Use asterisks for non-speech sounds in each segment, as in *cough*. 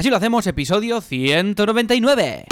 Así lo hacemos, episodio 199.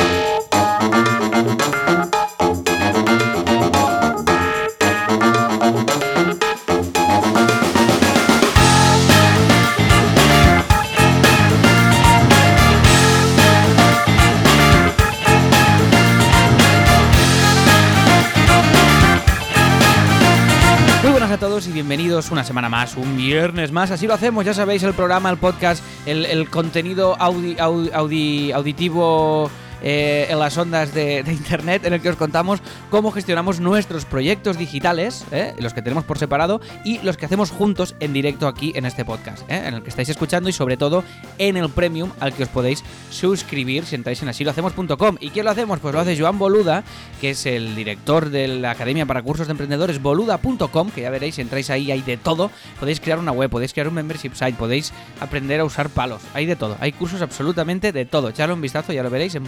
Bienvenidos una semana más, un viernes más. Así lo hacemos, ya sabéis, el programa, el podcast, el, el contenido audi- audi- audi- auditivo eh, en las ondas de, internet en el que os contamos cómo gestionamos nuestros proyectos digitales, eh, los que tenemos por separado y los que hacemos juntos en directo aquí en este podcast, eh, en el que estáis escuchando y sobre todo en el premium al que os podéis suscribir si entráis en asilohacemos.com. ¿Y quién lo hacemos? Pues lo hace Joan Boluda, que es el director de la Academia para Cursos de Emprendedores, boluda.com, que ya veréis, si entráis ahí, hay de todo. Podéis crear una web, podéis crear un membership site, podéis aprender a usar palos, hay de todo. Hay cursos absolutamente de todo. Echadle un vistazo, ya lo veréis, en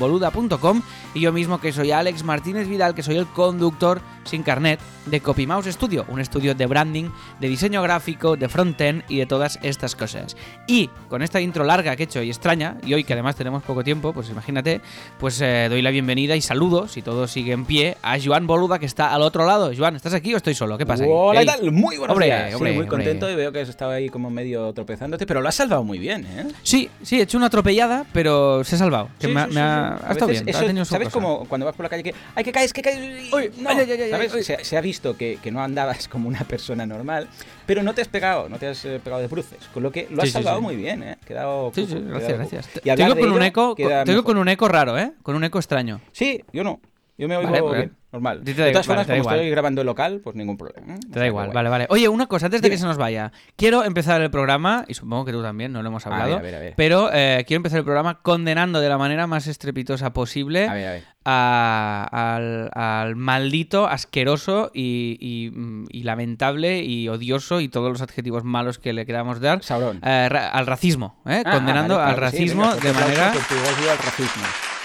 Y yo mismo, que soy Alex Martínez Vidal, que soy el conductor sin carnet de CopyMouse Studio, un estudio de branding, de diseño gráfico, de frontend y de todas estas cosas. Y con esta intro larga que he hecho y extraña, y hoy que además tenemos poco tiempo, pues imagínate, pues eh, doy la bienvenida y saludo, si todo sigue en pie, a Joan Boluda, que está al otro lado. Joan, ¿estás aquí o estoy solo? ¿Qué pasa? aquí? Hola. ¿qué tal? Muy buenos Hombre, días. Sí, hombre, muy hombre. contento y veo que has estado ahí como medio tropezándote, pero lo has salvado muy bien, ¿eh? Sí, sí, he hecho una atropellada, pero se ha salvado. Que Sí, me, ha- sí, me ha, sí, sí. ha A estado veces bien, ha eso- su ¿Sabes como cuando vas por la calle que ¡ay, que caes, que caes! Uy, no, ay, ay, ay, ay, ¿sabes? uy. Se, se ha visto que, que no andabas como una persona normal, pero no te has pegado, no te has eh, pegado de bruces, con lo que lo has Sí, sí, salvado sí. muy bien, ¿eh? Quedado Sí, sí, quedado gracias, cuco. gracias. Y te digo con un ello eco, queda te digo con un eco raro, ¿eh? Con un eco extraño. Sí, yo no. Yo me oigo Vale, pues, bien, normal. te de todas vale, formas, da como igual. estoy grabando en local, pues ningún problema. ¿eh? Te da que igual, guay. vale, vale. Oye, una cosa, antes de que Dime. se nos vaya. Quiero empezar el programa, y supongo que tú también, no lo hemos A ver, hablado, a ver, a ver. pero eh, quiero empezar el programa condenando de la manera más estrepitosa posible al, al maldito, asqueroso y, y, mm, y lamentable y odioso y todos los adjetivos malos que le queramos dar Sabrón. eh, ra- al racismo, ¿eh? Ah, condenando ah, vale, al claro que sí, racismo venga, de manera... odio al racismo.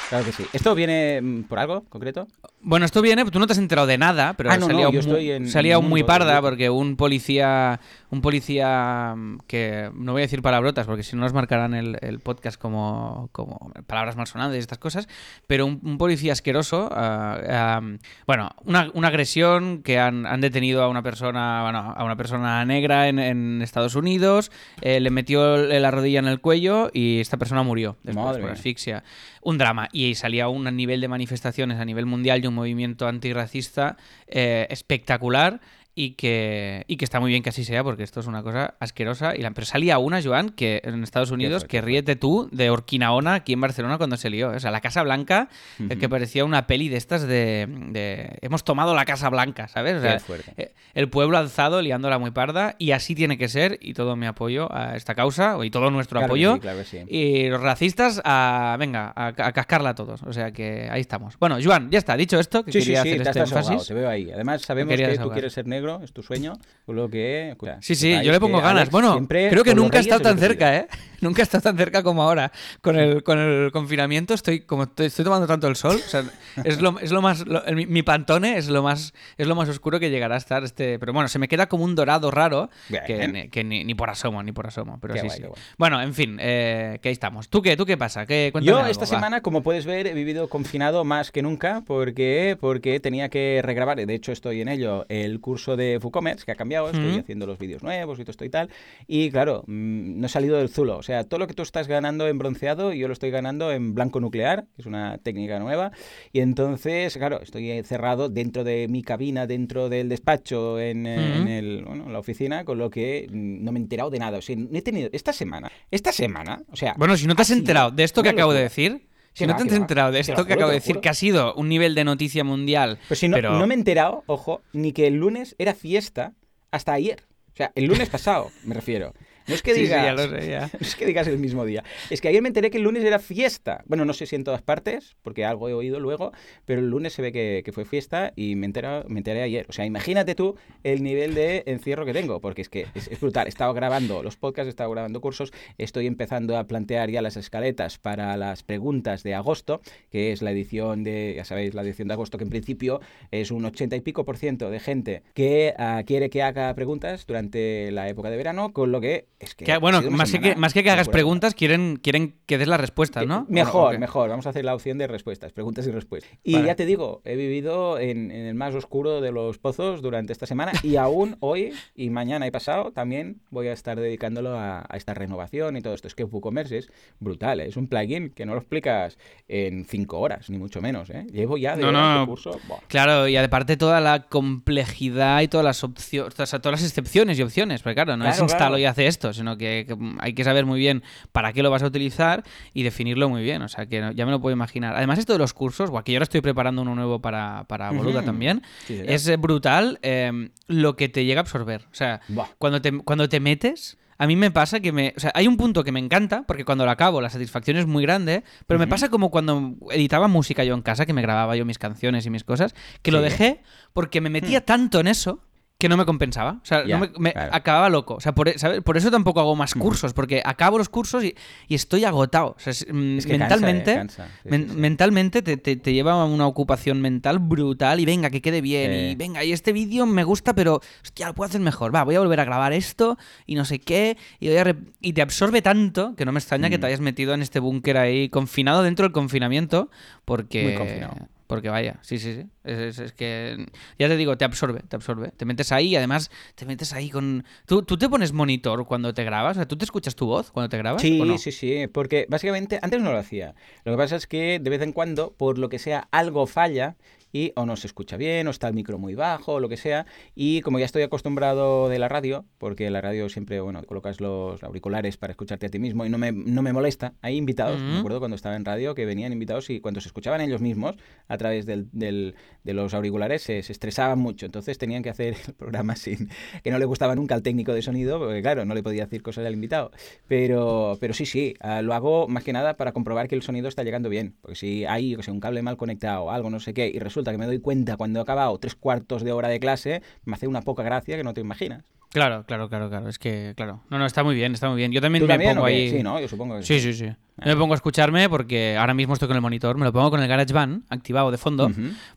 Claro que sí. ¿Esto viene mm, por algo concreto? Bueno, esto viene, tú no te has enterado de nada, pero Ah, no, salía, no, un yo estoy en- salía un muy parda porque un policía, un policía mm, que no voy a decir palabrotas porque si no nos marcarán el, el podcast como, como palabras malsonantes y estas cosas, pero un, un policía asqueroso, ah, ah, bueno, una, una agresión que han, han detenido a una persona, bueno, a una persona negra en, en Estados Unidos, eh, le metió la rodilla en el cuello y esta persona murió después Madre por asfixia. Un drama. Y salía un nivel de manifestaciones a nivel mundial y un movimiento antirracista eh, espectacular y que, y que está muy bien que así sea porque esto es una cosa asquerosa. Y la, pero salía una, Joan, que en Estados Unidos, que ríete tú, de Orquinaona aquí en Barcelona cuando se lió. O sea, la Casa Blanca, eh, que parecía una peli de estas de, de Hemos tomado la Casa Blanca, ¿sabes? O sea, eh, el pueblo alzado liándola muy parda y así tiene que ser y todo mi apoyo a esta causa y todo nuestro Claro que apoyo sí, claro que sí. y los racistas a venga a, a cascarla a todos o sea que ahí estamos bueno Joan ya está dicho esto que Sí, quería hacer te este has énfasis te veo ahí. Además, sabemos que desahogar. tú quieres ser negro, es tu sueño, con lo que... escucha, sí sí yo le pongo ganas. Bueno creo que nunca he estado es tan cerca eh *laughs* nunca he estado tan cerca como ahora. Con el con el confinamiento estoy como estoy, estoy tomando tanto el sol o sea, es lo es lo más lo- el- mi, pantone es lo más es lo más oscuro que llegará a estar este pero bueno se me queda como un dorado raro que, ni- que ni, ni por asomo ni por asomo pero Qué sí guay, sí. qué guay. bueno en fin eh, que ahí estamos. Tú qué tú qué pasa ¿Qué, Yo algo, esta va. semana, como puedes ver, he vivido confinado más que nunca porque, porque tenía que regrabar, de hecho estoy en ello, el curso de WooCommerce que ha cambiado, estoy Ujú. haciendo los vídeos nuevos y todo esto y tal, y claro, mm, no he salido del zulo, o sea, todo lo que tú estás ganando en bronceado, yo lo estoy ganando en blanco nuclear, que es una técnica nueva, y entonces, claro, estoy cerrado dentro de mi cabina, dentro del despacho, en, Ujú. en el, bueno, en la oficina, con lo que mm, no me he enterado de nada, o sea, no he tenido, esta semana, esta semana, o sea... Bueno, si no te has enterado de esto que acabo de decir, si no te has enterado de esto que acabo de decir, que ha sido un nivel de noticia mundial. Pero si no, pero- no me he enterado, ojo, ni que el lunes era fiesta hasta ayer. O sea, el lunes pasado, me refiero. No es que Sí, sí, digas. ya lo sé. *laughs* No es que digas el mismo día. Es que ayer me enteré que el lunes era fiesta. Bueno, no sé si en todas partes, porque algo he oído luego, pero el lunes se ve que, que fue fiesta y me enteré, me enteré ayer. O sea, imagínate tú el nivel de encierro que tengo, porque es que es, es brutal. He estado grabando los podcasts, he estado grabando cursos, estoy empezando a plantear ya las escaletas para las preguntas de agosto, que es la edición de, ya sabéis, la edición de agosto, que en principio es un 80 y pico por ciento de gente que ah, quiere que haga preguntas durante la época de verano, con lo que es que Que, ha bueno, más que, más que que hagas preguntas, quieren, quieren que des las respuestas, ¿no? Eh, Mejor, ¿O qué? mejor. Vamos a hacer la opción de respuestas, preguntas y respuestas. Y Vale. ya te digo, he vivido en, en el más oscuro de los pozos durante esta semana y *laughs* aún hoy y mañana y pasado también voy a estar dedicándolo a, a esta renovación y todo esto. Es que WooCommerce es brutal, ¿eh? es un plugin que no lo explicas en cinco horas, ni mucho menos. ¿eh? Llevo ya de No, no. curso. buah. Claro, y aparte toda la complejidad y todas las opciones, o sea, todas las excepciones y opciones, porque claro, no es instalo claro. y hace esto, sino que, que hay que saber muy bien para qué lo vas a utilizar y definirlo muy bien, o sea, que ya me lo puedo imaginar. Además, esto de los cursos, que yo ahora estoy preparando uno nuevo para, para Boluda también, Sí, señor. es eh, brutal eh, lo que te llega a absorber. O sea, Buah. cuando te, cuando te metes, a mí me pasa que me. O sea, hay un punto que me encanta, porque cuando lo acabo la satisfacción es muy grande, pero me pasa como cuando editaba música yo en casa, que me grababa yo mis canciones y mis cosas, que lo dejé porque me metía tanto en eso. Que no me compensaba. O sea, no me, me claro. acababa loco. O sea, por, e- ¿sabes? por eso tampoco hago más cursos, porque acabo los cursos y, y estoy agotado. O sea, es- Es que cansa, mentalmente, ¿eh? Cansa. Sí, men- sí, sí. mentalmente te, te- te lleva a una ocupación mental brutal y venga, que quede bien. Sí. Y venga, y este vídeo me gusta, pero hostia, lo puedo hacer mejor. Va, voy a volver a grabar esto y no sé qué. Y, voy a y te absorbe tanto que no me extraña que te hayas metido en este búnker ahí, confinado dentro del confinamiento, porque. Muy confinado. Porque vaya, sí, sí, sí. Es, es- es que. Ya te digo, te absorbe, te absorbe. Te metes ahí y además te metes ahí con. ¿Tú, tú te pones monitor cuando te grabas? O sea, ¿tú te escuchas tu voz cuando te grabas? Sí, no? sí, sí, porque básicamente antes no lo hacía. Lo que pasa es que de vez en cuando, por lo que sea, algo falla y o no se escucha bien, o está el micro muy bajo, o lo que sea. Y como ya estoy acostumbrado de la radio, porque la radio siempre, bueno, colocas los auriculares para escucharte a ti mismo y no me, no me molesta. Hay invitados, me Ujú. acuerdo cuando estaba en radio, que venían invitados y cuando se escuchaban ellos mismos a través del, del- de los auriculares se, se estresaban mucho. Entonces tenían que hacer el programa *laughs* sin que no le gustaba nunca al técnico de sonido, porque claro, no le podía decir cosas al invitado. Pero, pero sí, sí, ah, lo hago más que nada para comprobar que el sonido está llegando bien. Porque si hay que sé, un cable mal conectado, algo, no sé qué, y resulta que me doy cuenta cuando he acabado tres cuartos de hora de clase, me hace una poca gracia que no te imaginas. Claro, claro, claro, claro. Es que, claro. No, no, está muy bien, está muy bien. Yo también ¿Tú me también? pongo ahí. Sí, ¿no? Yo supongo que Sí, sí, sí. Yo me pongo a escucharme porque ahora mismo estoy con el monitor, me lo pongo con el GarageBand activado de fondo,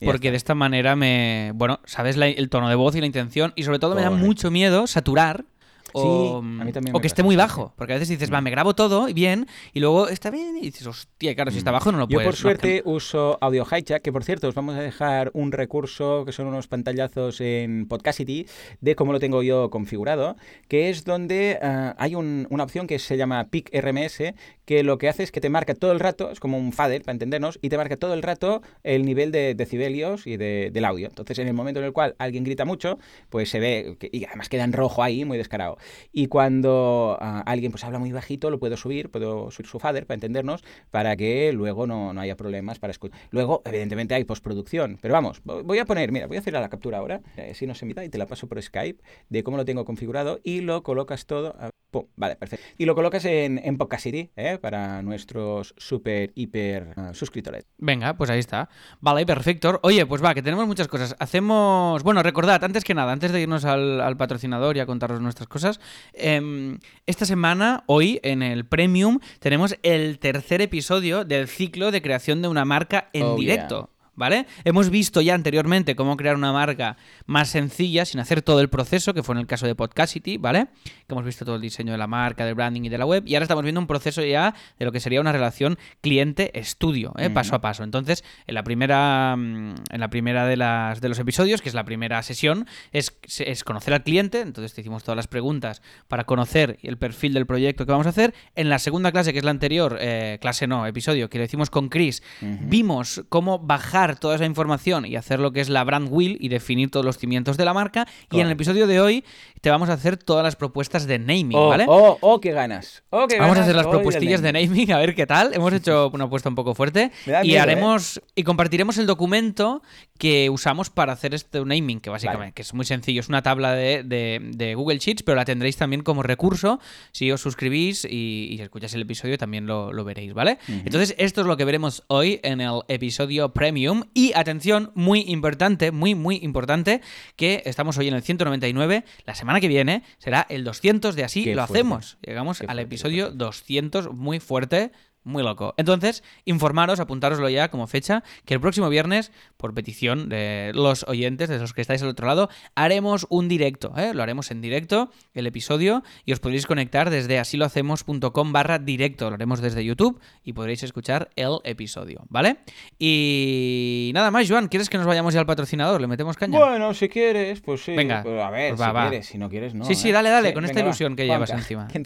porque de esta manera me, bueno, sabes la- el tono de voz y la intención y sobre todo me da mucho miedo saturar o, Sí, a mí también o me que esté muy bajo, porque a veces dices, va, me grabo todo y bien y luego está bien y dices, hostia, claro, si está bajo no lo Mm. Yo puedes. por suerte uso Audio Hijack, que por cierto os vamos a dejar un recurso que son unos pantallazos en Podcasty de cómo lo tengo yo configurado, que es donde ah, hay un- una opción que se llama Peak RMS, que lo que hace es que te marca todo el rato, es como un fader para entendernos, y te marca todo el rato el nivel de decibelios y de- del audio. Entonces en el momento en el cual alguien grita mucho, pues se ve, que- y además queda en rojo ahí, muy descarado. Y cuando ah, alguien pues habla muy bajito, lo puedo subir, puedo subir su fader para entendernos, para que luego no, no haya problemas para escuchar. Luego, evidentemente, hay postproducción. Pero vamos, vo- voy a poner, mira, voy a hacer la captura ahora, eh, si nos invita, y te la paso por Skype, de cómo lo tengo configurado, y lo colocas todo. Pum, vale, perfecto. Y lo colocas en, en Podcasty, ¿eh? para nuestros super, hiper ah, suscriptores. Venga, pues ahí está. Vale, perfecto. Oye, pues va, que tenemos muchas cosas. Hacemos. Bueno, recordad, antes que nada, antes de irnos al, al patrocinador y a contaros nuestras cosas, em, esta semana, hoy, en el Premium, tenemos el tercer episodio del ciclo de creación de una marca en Oh, directo. ¿Vale? Hemos visto ya anteriormente cómo crear una marca más sencilla sin hacer todo el proceso, que fue en el caso de Podcasty, ¿vale? Que hemos visto todo el diseño de la marca, del branding y de la web. Y ahora estamos viendo un proceso ya de lo que sería una relación cliente-estudio, ¿eh? paso a paso. Entonces, en la primera, mm, en la primera de, las, de los episodios, que es la primera sesión, es, es conocer al cliente. Entonces, te hicimos todas las preguntas para conocer el perfil del proyecto que vamos a hacer. En la segunda clase, que es la anterior, eh, clase no, episodio, que lo hicimos con Chris, vimos cómo bajar toda esa información y hacer lo que es la brand wheel y definir todos los cimientos de la marca. Y en el episodio de hoy te vamos a hacer todas las propuestas de naming, Oh, ¿vale? oh, oh, qué ganas. Oh, qué Vamos a hacer las del propuestillas de naming. a ver qué tal. Hemos hecho una apuesta un poco fuerte. Me da y miedo, ¿eh? haremos y compartiremos el documento que usamos para hacer este naming, que básicamente Vale. que es muy sencillo. Es una tabla de, de- de Google Sheets, pero la tendréis también como recurso. Si os suscribís y, y escucháis el episodio, también lo, lo veréis, ¿vale? Entonces, esto es lo que veremos hoy en el episodio premium. Y atención, muy importante, muy, muy importante, que estamos hoy en el 199. La semana que viene será el 200 de así Qué lo fuerte. hacemos. Llegamos Qué al fuerte, episodio 200, muy fuerte. Muy loco. Entonces, informaros, apuntároslo ya como fecha, que el próximo viernes, por petición de los oyentes, de los que estáis al otro lado, haremos un directo, ¿eh? lo haremos en directo, el episodio, y os podréis conectar desde asilohacemos.com barra directo, lo haremos desde YouTube y podréis escuchar el episodio, ¿vale? Y nada más, Joan, ¿quieres que nos vayamos ya al patrocinador? ¿Le metemos caña? Bueno, si quieres, pues sí. Venga, a ver, pues va, si va. quieres, si no quieres, no. Sí, sí, ¿eh? dale, dale, con esta va. ilusión que llevas Juanca, encima. que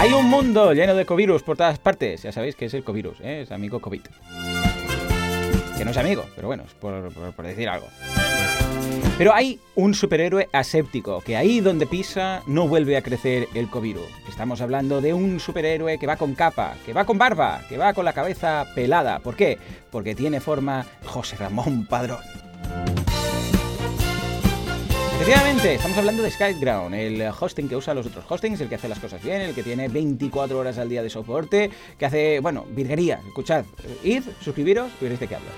Hay un mundo lleno de covirus por todas partes. Ya sabéis que es el covirus, ¿eh? es amigo COVID. Que no es amigo, pero bueno, es por, decir algo. Pero hay un superhéroe aséptico, que ahí donde pisa no vuelve a crecer el covirus. Estamos hablando de un superhéroe que va con capa, que va con barba, que va con la cabeza pelada. ¿Por qué? Porque tiene forma José Ramón Padrón. Efectivamente, estamos hablando de SkyGround, el hosting que usa los otros hostings, el que hace las cosas bien, el que tiene 24 horas al día de soporte, que hace, bueno, virguería. Escuchad, id, suscribiros y veréis de qué hablo.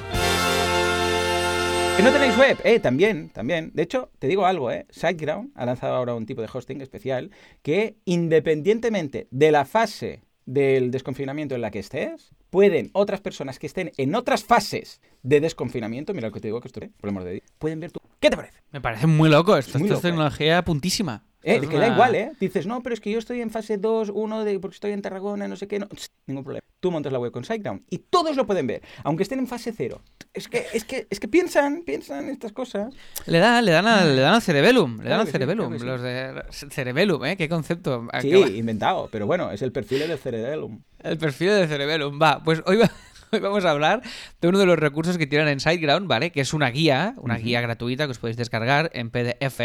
Que no tenéis web, eh, también, también. De hecho, te digo algo, eh. SiteGround ha lanzado ahora un tipo de hosting especial que, independientemente de la fase del desconfinamiento en la que estés, pueden otras personas que estén en otras fases de desconfinamiento, mira lo que te digo que estoy, por el amor de Dios, pueden ver tu. ¿Qué te parece? Me parece muy loco esto, Es muy esto es loco, ¿eh? tecnología puntísima. Eh, es que da igual, ¿eh? Dices, no, pero es que yo estoy en fase 2, 1, de, porque estoy en Tarragona, no sé qué, no, ningún problema. Tú montas la web con SiteGround y todos lo pueden ver, aunque estén en fase 0. Es que, es que, es que piensan, piensan estas cosas. Le, da, le, dan al, le dan al cerebellum, le Claro dan al sí, cerebellum. claro. Los de cerebellum, ¿eh? Qué concepto. Sí, Acaba- inventado, pero bueno, es el perfil del Cerebellum. El perfil de cerebellum. Va, pues hoy, va- *laughs* hoy vamos a hablar de uno de los recursos que tienen en SiteGround, ¿vale? Que es una guía, una guía gratuita que os podéis descargar en PDF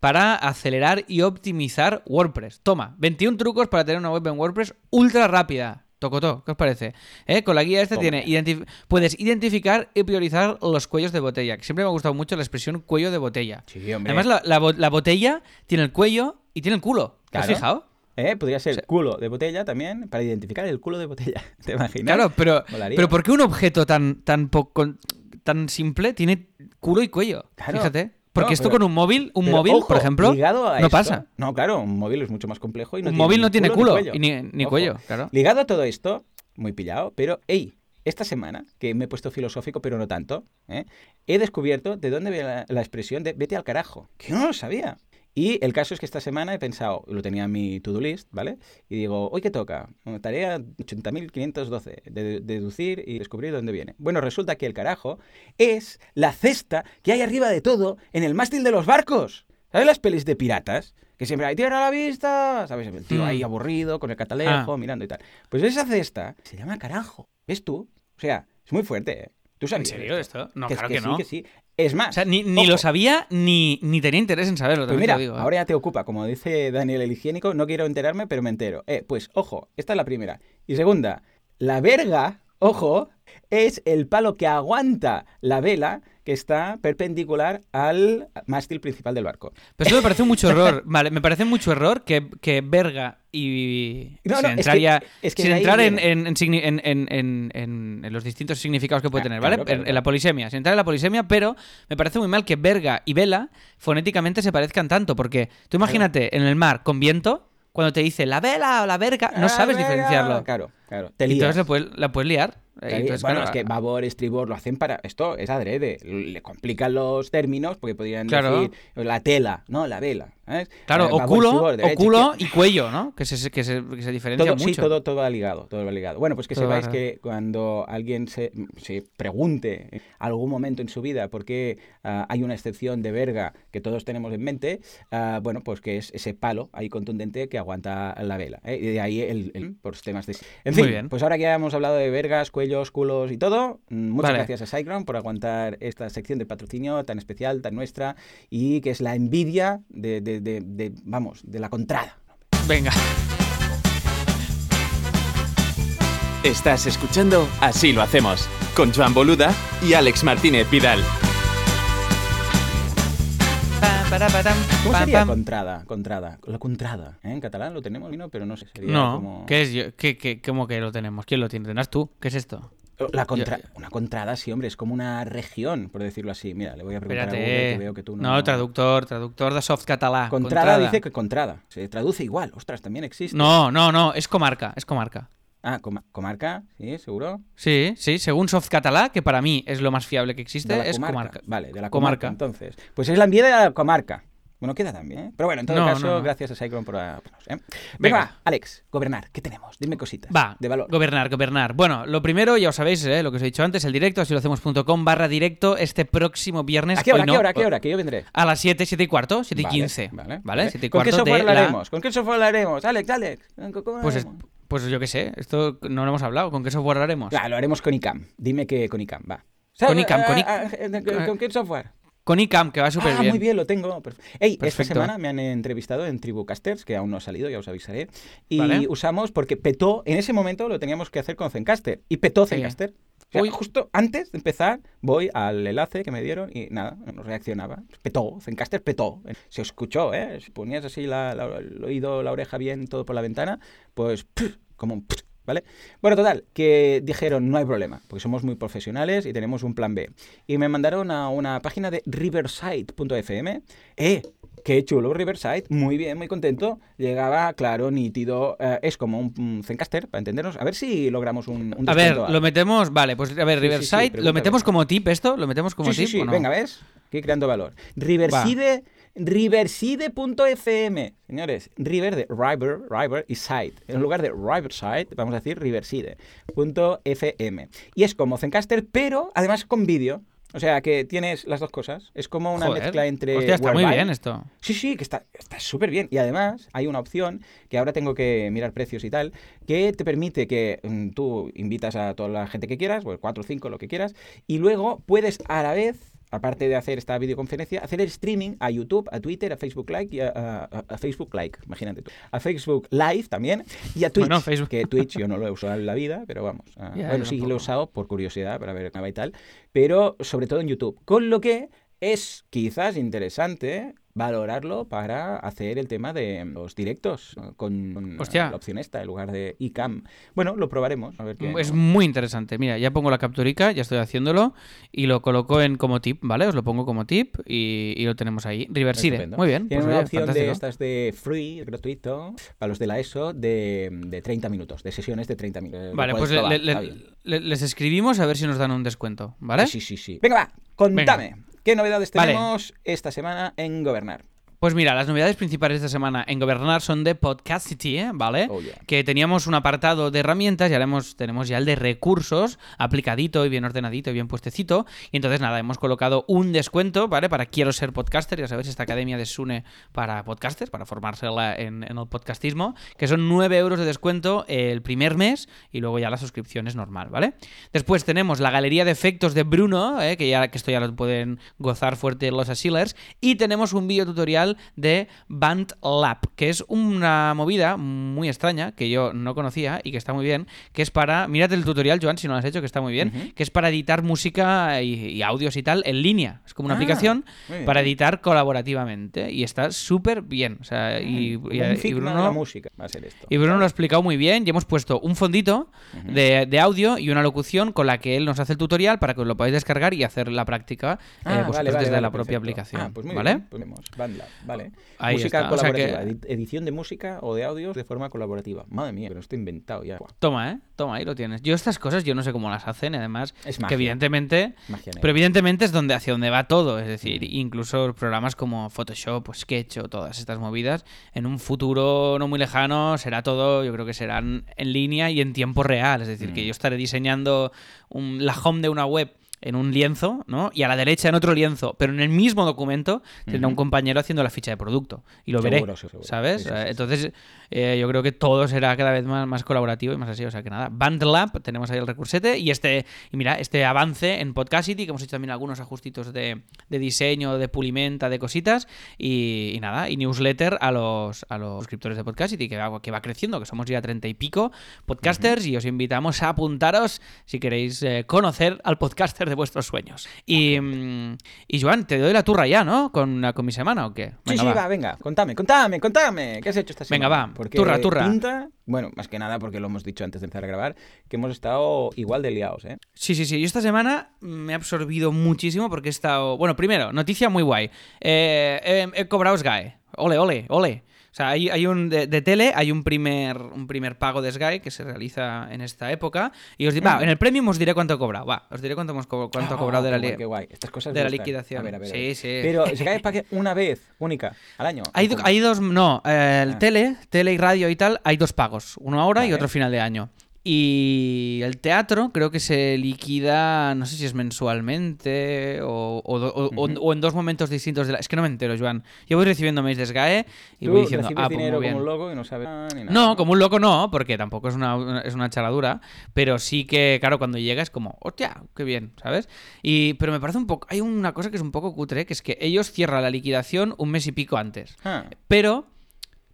para acelerar y optimizar WordPress. Toma, 21 trucos para tener una web en WordPress ultra rápida. Tocotó, ¿qué os parece? ¿Eh? Con la guía esta Toma tiene identif- puedes identificar y priorizar los cuellos de botella. Que siempre me ha gustado mucho la expresión cuello de botella. Sí. Además, la, la bo- la botella tiene el cuello y tiene el culo. ¿Te has fijado? ¿Eh? Podría ser O sea- culo de botella también, para identificar el culo de botella. *laughs* ¿Te imaginas? Claro, pero, Molaría. pero ¿por qué un objeto tan, tan, poco, tan simple tiene culo y cuello? Claro. Fíjate. Porque No, esto pero- con un móvil, un Pero, móvil, ojo, por ejemplo, no esto- pasa. No, claro, un móvil es mucho más complejo y no un tiene móvil no tiene culo, cuello. y ni, ni cuello, claro. Ligado a todo esto, muy pillado, pero, hey, esta semana, que me he puesto filosófico, pero no tanto, ¿eh? he descubierto de dónde viene la, la expresión de vete al carajo, que yo no lo sabía. Y el caso es que esta semana he pensado, lo tenía en mi to-do list, ¿vale? Y digo, ¿hoy qué toca? Tarea 80.512, de, deducir y descubrir dónde viene. Bueno, resulta que el carajo es la cesta que hay arriba de todo en el mástil de los barcos. ¿Sabes las pelis de piratas? Que siempre hay tierra a la vista, ¿sabes? El tío Mm. ahí aburrido, con el catalejo, Ah. mirando y tal. Pues esa cesta se llama carajo. ¿Ves tú? O sea, es muy fuerte, ¿eh? ¿Tú ¿En sabías serio esto? No, que, claro que que, sí, no. que sí. Es más, O sea, ni, lo sabía ni, ni tenía interés en saberlo. Pues mira, te digo, ¿eh? ahora ya te ocupa, como dice Daniel el higiénico, no quiero enterarme, pero me entero. Eh, pues ojo, esta es la primera. Y segunda, la verga, ojo, es el palo que aguanta la vela que está perpendicular al mástil principal del barco. Pero eso me parece mucho *laughs* error. Vale, me parece mucho error que, que verga y. No, sin no, es entrar, que- ya- es que sin entrar en, los distintos significados que puede Ah, tener, ¿vale? claro, en, en la polisemia. Sin entrar en la polisemia, pero me parece muy mal que verga y vela fonéticamente se parezcan tanto. Porque tú imagínate en el mar con viento, cuando te dice la vela o la verga, no sabes verga. diferenciarlo. Claro, claro. Te Y entonces lías. la puedes, la puedes liar. Entonces, bueno, claro, es que babor, estribor lo hacen para. Esto es adrede. Le complican los términos porque podrían Claro. decir la tela, no la vela. ¿sabes? Claro, Eh, o babor, culo, estribor, o culo y cuello, ¿no? Que se, que se, que se diferencia Todo, mucho. sí, todo, todo va ligado, todo va ligado. Bueno, pues que Todo sepáis que cuando alguien se, se pregunte en algún momento en su vida por qué ah, hay una excepción de verga que todos tenemos en mente, ah, bueno, pues que es ese palo ahí contundente que aguanta la vela. ¿eh? Y de ahí el, el- por temas de... En Muy fin, bien. pues ahora que ya hemos hablado de vergas, culos y todo, mm, muchas Vale. gracias a SiteGround por aguantar esta sección de patrocinio tan especial, tan nuestra, y que es la envidia de, de- de- de, vamos, de la contrada. Venga. Estás escuchando Así lo hacemos, con Joan Boluda y Alex Martínez Vidal. Para, pa, tam, ¿Cómo pam, sería pam. contrada? Contrada. La contrada. ¿eh? En catalán lo tenemos, ¿no? pero no sé. Sería No, como... ¿qué es? yo? ¿Qué, qué, ¿Cómo que lo tenemos? ¿Quién lo tiene? ¿Tendrás tú? ¿Qué es esto? La contra... Una contrada, sí, hombre, es como una región, por decirlo así. Mira, le voy a preguntar a Google que veo que tú no... No, traductor, traductor de soft catalá. Contrada, dice que contrada. Se traduce igual. Ostras, también existe. No, no, no, es comarca, es comarca. Ah, comarca, sí, seguro. Sí, sí, según Soft Catalá, que para mí es lo más fiable que existe, es comarca. Vale, de la comarca, Entonces, pues es la envidia de la comarca. Bueno, queda también, ¿eh? Pero bueno, en todo caso, gracias a Cyclone por... ¿eh? Venga, Alex, gobernar, ¿qué tenemos? Dime cositas. Va, de valor. Gobernar, gobernar. Bueno, lo primero, ya os sabéis, ¿eh? lo que os he dicho antes, el directo, así lo hacemos.com barra directo este próximo viernes. ¿A qué hora, qué hora, qué hora? Que yo vendré. A las 7, 7 y cuarto, 7 y 15. Vale, vale. y ¿Con qué software hablaremos? ¿Con qué software hablaremos? Alex, Alex. pues, pues yo qué sé, esto no lo hemos hablado. ¿Con qué software haremos? Claro, lo haremos con ICAM. Dime que con ICAM, va. Con ICAM, con ICAM. ¿Con qué software? Con ICAM, que va súper ah, bien. muy bien, lo tengo. Ey, esta semana me han entrevistado en Tribucasters, que aún no ha salido, ya os avisaré. Y usamos, porque petó, en ese momento lo teníamos que hacer con Zencaster. Y petó Zencaster. Hoy, justo antes de empezar, voy al enlace que me dieron y nada, no reaccionaba. Petó, Zencaster petó. Se escuchó, ¿eh? Si ponías así el oído, la oreja bien, todo por la ventana, pues como un... ¿Vale? Bueno, total, que dijeron, no hay problema, porque somos muy profesionales y tenemos un plan B. Y me mandaron a una página de riverside.fm. ¡Eh! Qué chulo Riverside, muy bien, muy contento. Llegaba, claro, nítido. Eh, es como un, Zencaster, para entendernos. A ver si logramos un, un A ver, lo metemos, vale, pues a ver, Riverside, ¿lo metemos como tip esto? ¿Lo metemos como tip? Sí, sí, venga, ¿ves? Aquí creando valor. Riverside riverside.fm. Señores, river de river, river y site. En lugar de riverside, vamos a decir riverside.fm. Y es como Zencaster, pero además con vídeo. O sea, que tienes las dos cosas. Es como una mezcla entre. Hostia, está muy bien esto. Sí, sí, que está súper bien. Y además hay una opción que ahora tengo que mirar precios y tal, que te permite que mm, tú invitas a toda la gente que quieras, pues cuatro o cinco, lo que quieras, y luego puedes a la vez aparte de hacer esta videoconferencia, hacer el streaming a YouTube, a Twitter, a Facebook Like y a, Facebook Like, imagínate tú. A Facebook Live también y a Twitch. Que Twitch yo no lo he usado en la vida, pero vamos. bueno, sí lo he usado por curiosidad para ver nada y tal, pero sobre todo en YouTube. Con lo que es quizás interesante valorarlo para hacer el tema de los directos con la opción esta en lugar de iCam. Bueno, lo probaremos. A ver qué, es muy interesante. Mira, ya pongo la capturica, ya estoy haciéndolo y lo coloco en como tip, ¿vale? Os lo pongo como tip y, lo tenemos ahí. Riverside. Muy bien. Tiene pues una opción de estas de free, gratuito, para los de la ESO, de, de 30 minutos, de sesiones de 30 minutos. Vale, pues les escribimos a ver si nos dan un descuento, ¿vale? Sí, sí, sí. Venga, va, contame. ¿Qué novedades tenemos esta semana en Gobernar? Pues mira, las novedades principales de esta semana en Gobernar son de Podcastity, ¿eh? ¿vale? Oh, que teníamos un apartado de herramientas y ahora tenemos ya el de recursos aplicadito y bien ordenadito y bien puestecito. Y entonces nada, hemos colocado un descuento, ¿vale? Para quiero ser podcaster, ya sabéis, esta academia de Sune para podcasters, para formársela en, en el podcastismo, que son 9 euros de descuento el primer mes y luego ya la suscripción es normal, ¿vale? Después tenemos la galería de efectos de Bruno, ¿eh? que, ya, que esto ya lo pueden gozar fuerte los asilers, y tenemos un video tutorial de BandLab, que es una movida muy extraña que yo no conocía y que está muy bien, que es para, mírate el tutorial, Joan, si no lo has hecho, que está muy bien, que es para editar música y, audios y tal en línea. Es como una ah, aplicación para editar colaborativamente y está súper bien. O sea, y, Bruno, música Y Bruno lo ha explicado muy bien y hemos puesto un fondito de, audio y una locución con la que él nos hace el tutorial para que lo podáis descargar y hacer la práctica eh, ah, desde la propia aplicación. Ah, pues ¿Vale? Bien, pues. Vale. música colaborativa. Edición de música o de audios de forma colaborativa. Madre mía, pero esto inventado ya. Toma, ¿eh? Toma, ahí lo tienes. Yo estas cosas yo no sé cómo las hacen, además. Es que evidentemente... pero evidentemente es donde hacia donde va todo. Es decir, mm. incluso programas como Photoshop o Sketch o todas estas movidas, en un futuro no muy lejano será todo, yo creo que serán en línea y en tiempo real. Es decir, que mm. yo estaré diseñando la home de una web en un lienzo, ¿no? Y a la derecha en otro lienzo, pero en el mismo documento tendrá un compañero haciendo la ficha de producto. Y lo veré, ¿sabes? Entonces, eh, yo creo que todo será cada vez más, más colaborativo y más así. O sea que nada, BandLab, tenemos ahí el recursete y este, y mira, este avance en Podcastity, que hemos hecho también algunos ajustitos de, diseño, de pulimenta, de cositas, y, nada, y newsletter a los, a los suscriptores de Podcastity, que va, que va creciendo, que somos ya treinta y pico podcasters, y os invitamos a apuntaros si queréis eh, conocer al podcaster de de vuestros sueños. Y, mm, y Joan, te doy la turra ya, ¿no? Con, con mi semana o qué? Sí, Venga, sí, va. va, venga, contame, contame, contame. ¿Qué has hecho esta Venga, semana? va, Porque turra, turra. pinta, bueno, más que nada porque lo hemos dicho antes de empezar a grabar, que hemos estado igual de liados, ¿eh? Sí, sí, sí. Yo esta semana me he absorbido muchísimo porque he estado. Bueno, primero, noticia muy guay. Eh, he, he cobrado SGAE. Ole, ole, ole. O sea, hay, hay un de, de tele, hay un primer, un primer pago de SGAE que se realiza en esta época. Y os diré, va, en el premium os diré cuánto he cobrado. Va, os diré cuánto hemos co- cuánto he Ah, cobrado de la qué guay, li- qué guay. Estas cosas de la liquidación. A ver, a ver, a Sí, ver. sí. Pero se cae para una vez, única, al año. Hay, hay dos, no, eh, el Ah. tele, tele y radio y tal, hay dos pagos, uno ahora y otro final de año. Y el teatro creo que se liquida, no sé si es mensualmente o, o en dos momentos distintos. De la... Es que no me entero, Joan. Yo voy recibiendo mails de SGAE y Tú voy diciendo, ah, pues dinero muy bien. como un loco y no sabes nada ni nada. No, como un loco no, porque tampoco es una, una- es una charadura, pero sí que, claro, cuando llega es como, hostia, qué bien, ¿sabes? Y, pero me parece un poco, hay una cosa que es un poco cutre, que es que ellos cierran la liquidación un mes y pico antes Ah, pero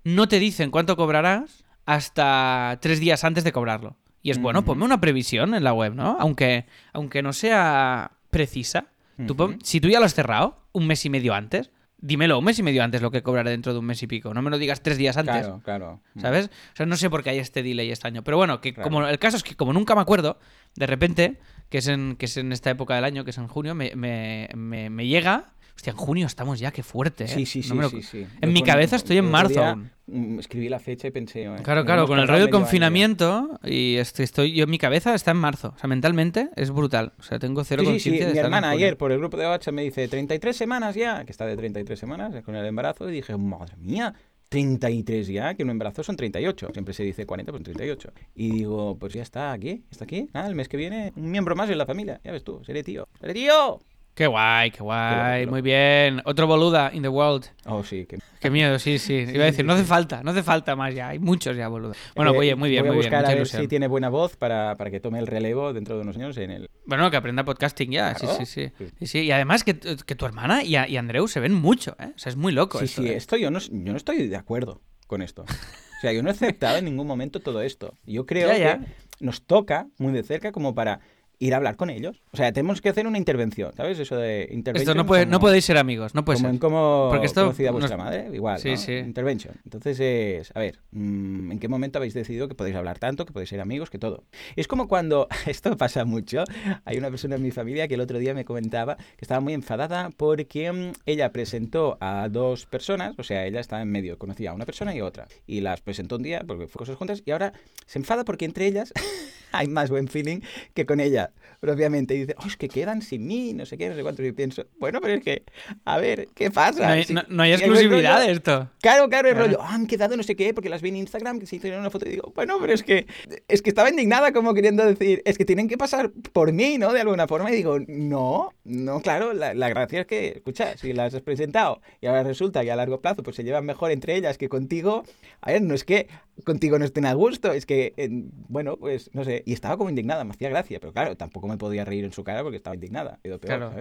no te dicen cuánto cobrarás hasta tres días antes de cobrarlo. Y es bueno, ponme una previsión en la web, ¿no? Aunque, aunque no sea precisa. Tú pon- Ujú. si tú ya lo has cerrado un mes y medio antes, dímelo un mes y medio antes lo que cobraré dentro de un mes y pico. No me lo digas tres días antes. claro, claro. ¿Sabes? O sea, no sé por qué hay este delay este año. Pero bueno, que Claro. como el caso es que como nunca me acuerdo, de repente, que es en, que es en esta época del año, que es en junio, me, me, me- me llega. Hostia, en junio estamos ya, qué fuerte. ¿eh? Sí, sí, sí, No me lo- sí, sí. En Yo mi con- cabeza estoy en marzo día, aún. Mm, Escribí la fecha y pensé... eh, Claro, claro, con el rollo del año confinamiento y estoy, estoy, yo mi cabeza está en marzo. O sea, mentalmente es brutal. O sea, tengo cero Sí, sí, sí. conciencia de Mi hermana ayer por el grupo de WhatsApp me dice 33 semanas ya, que está de 33 semanas con el embarazo, y dije, madre mía, 33 ya, que un embarazo son 38. Siempre se dice 40, pues 38. Y digo, pues ya está aquí, está aquí. Nada, el mes que viene, un miembro más en la familia. Ya ves tú, seré tío. ¡Seré tío! Qué guay, qué guay. qué. Muy bien. Otro boluda in the world. Oh, sí, que... Qué miedo, sí, sí. Iba a decir, no hace falta, no hace falta más ya. Hay muchos ya, boluda. Bueno, Eh, oye, muy bien, voy a muy bien. buscar Mucha a ver si tiene buena voz para, para que tome el relevo dentro de unos años en el... Bueno, que aprenda podcasting ya. Claro. Sí, sí, sí, Sí. Y además que, tu- que tu hermana y, a- y Andreu se ven mucho, ¿eh? O sea, es muy loco Sí, esto, sí, ¿eh? esto yo no, yo no estoy de acuerdo con esto. O sea, yo no he aceptado en ningún momento todo esto. Yo creo Ya, ya. que nos toca muy de cerca como para ir a hablar con ellos. O sea, tenemos que hacer una intervención, ¿sabes? Eso de intervención. Esto no, puede, no como- podéis ser amigos, no puede como ser. en cómo Porque esto conocida vuestra nos- madre, igual, Sí, ¿no? sí. Intervention. Entonces es, a ver, mm, ¿en qué momento habéis decidido que podéis hablar tanto, que podéis ser amigos, que todo? Es como cuando, *laughs* esto pasa mucho, hay una persona en mi familia que el otro día me comentaba que estaba muy enfadada porque mm, ella presentó a dos personas, o sea, ella estaba en medio, conocía a una persona y a otra, y las presentó un día porque fue cosas juntas, y ahora se enfada porque entre ellas *laughs* hay más buen feeling que con ella, propiamente. Dice, oh, es que quedan sin mí, no sé qué, no sé cuánto. Y pienso, bueno, pero es que, a ver, ¿qué pasa? No hay, Si- no- no hay si el exclusividad rollo- de esto. Claro, claro, el rollo, "Ah, han quedado no sé qué, porque las vi en Instagram, que se hicieron una foto y digo, bueno, pero es que, es que estaba indignada como queriendo decir, es que tienen que pasar por mí, ¿no? De alguna forma, y digo, no, no, claro, la, la gracia es que, escucha, si las has presentado y ahora resulta que a largo plazo pues se llevan mejor entre ellas que contigo, a ver, no es que contigo no estén a gusto, es que, eh, bueno, pues, no sé, y estaba como indignada, me hacía gracia, pero claro, tampoco me podía reír en su cara porque estaba indignada. Cuando Claro,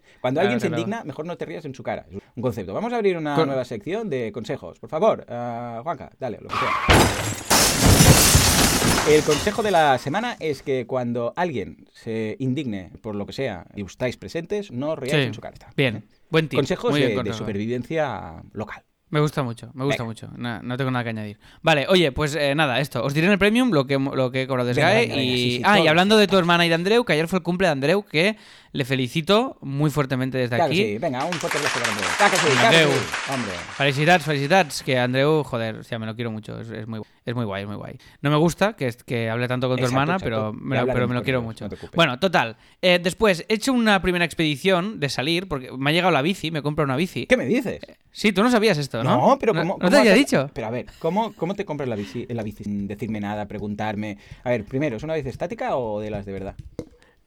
alguien se indigna, mejor no te rías en su cara, es un concepto. Vamos a abrir una Con- nueva sección de consejos, por favor, ah, Juanca, dale, lo que sea. El consejo de la semana es que cuando alguien se indigne por lo que sea y estáis presentes, no ríais Sí. en su cara. Bien, buen tip. Consejos de, supervivencia local. Me gusta mucho, me gusta Venga. mucho. Na- no tengo nada que añadir. Vale, oye, pues eh, nada, esto. Os diré en el premium lo que, lo que he cobrado venga, venga, y... sí, sí, ah, y hablando sí, de tu hermana y de Andreu, que ayer fue el cumple de Andreu, que le felicito muy fuertemente desde Claro que aquí. sí, venga, un fuerte abrazo para Andreu. Claro que sí, que Andreu. sí. Hombre. Felicidades, felicidades, que Andreu, joder, o sea, me lo quiero mucho, es, es muy, es muy guay, es muy guay. No me gusta que, que hable tanto con tu Exacto, hermana, exacto. pero me, pero me lo quiero mucho. no bueno, total. eh, después, he hecho una primera expedición de salir, porque me ha llegado la bici, me he comprado una bici. ¿Qué me dices? Sí, tú no sabías esto, ¿no? pero ¿No, ¿cómo, ¿no cómo te había dicho? Pero a ver, ¿cómo, ¿cómo te compras la bici, la bici sin decirme nada, preguntarme? A ver, primero, ¿es una bici estática o de las de verdad?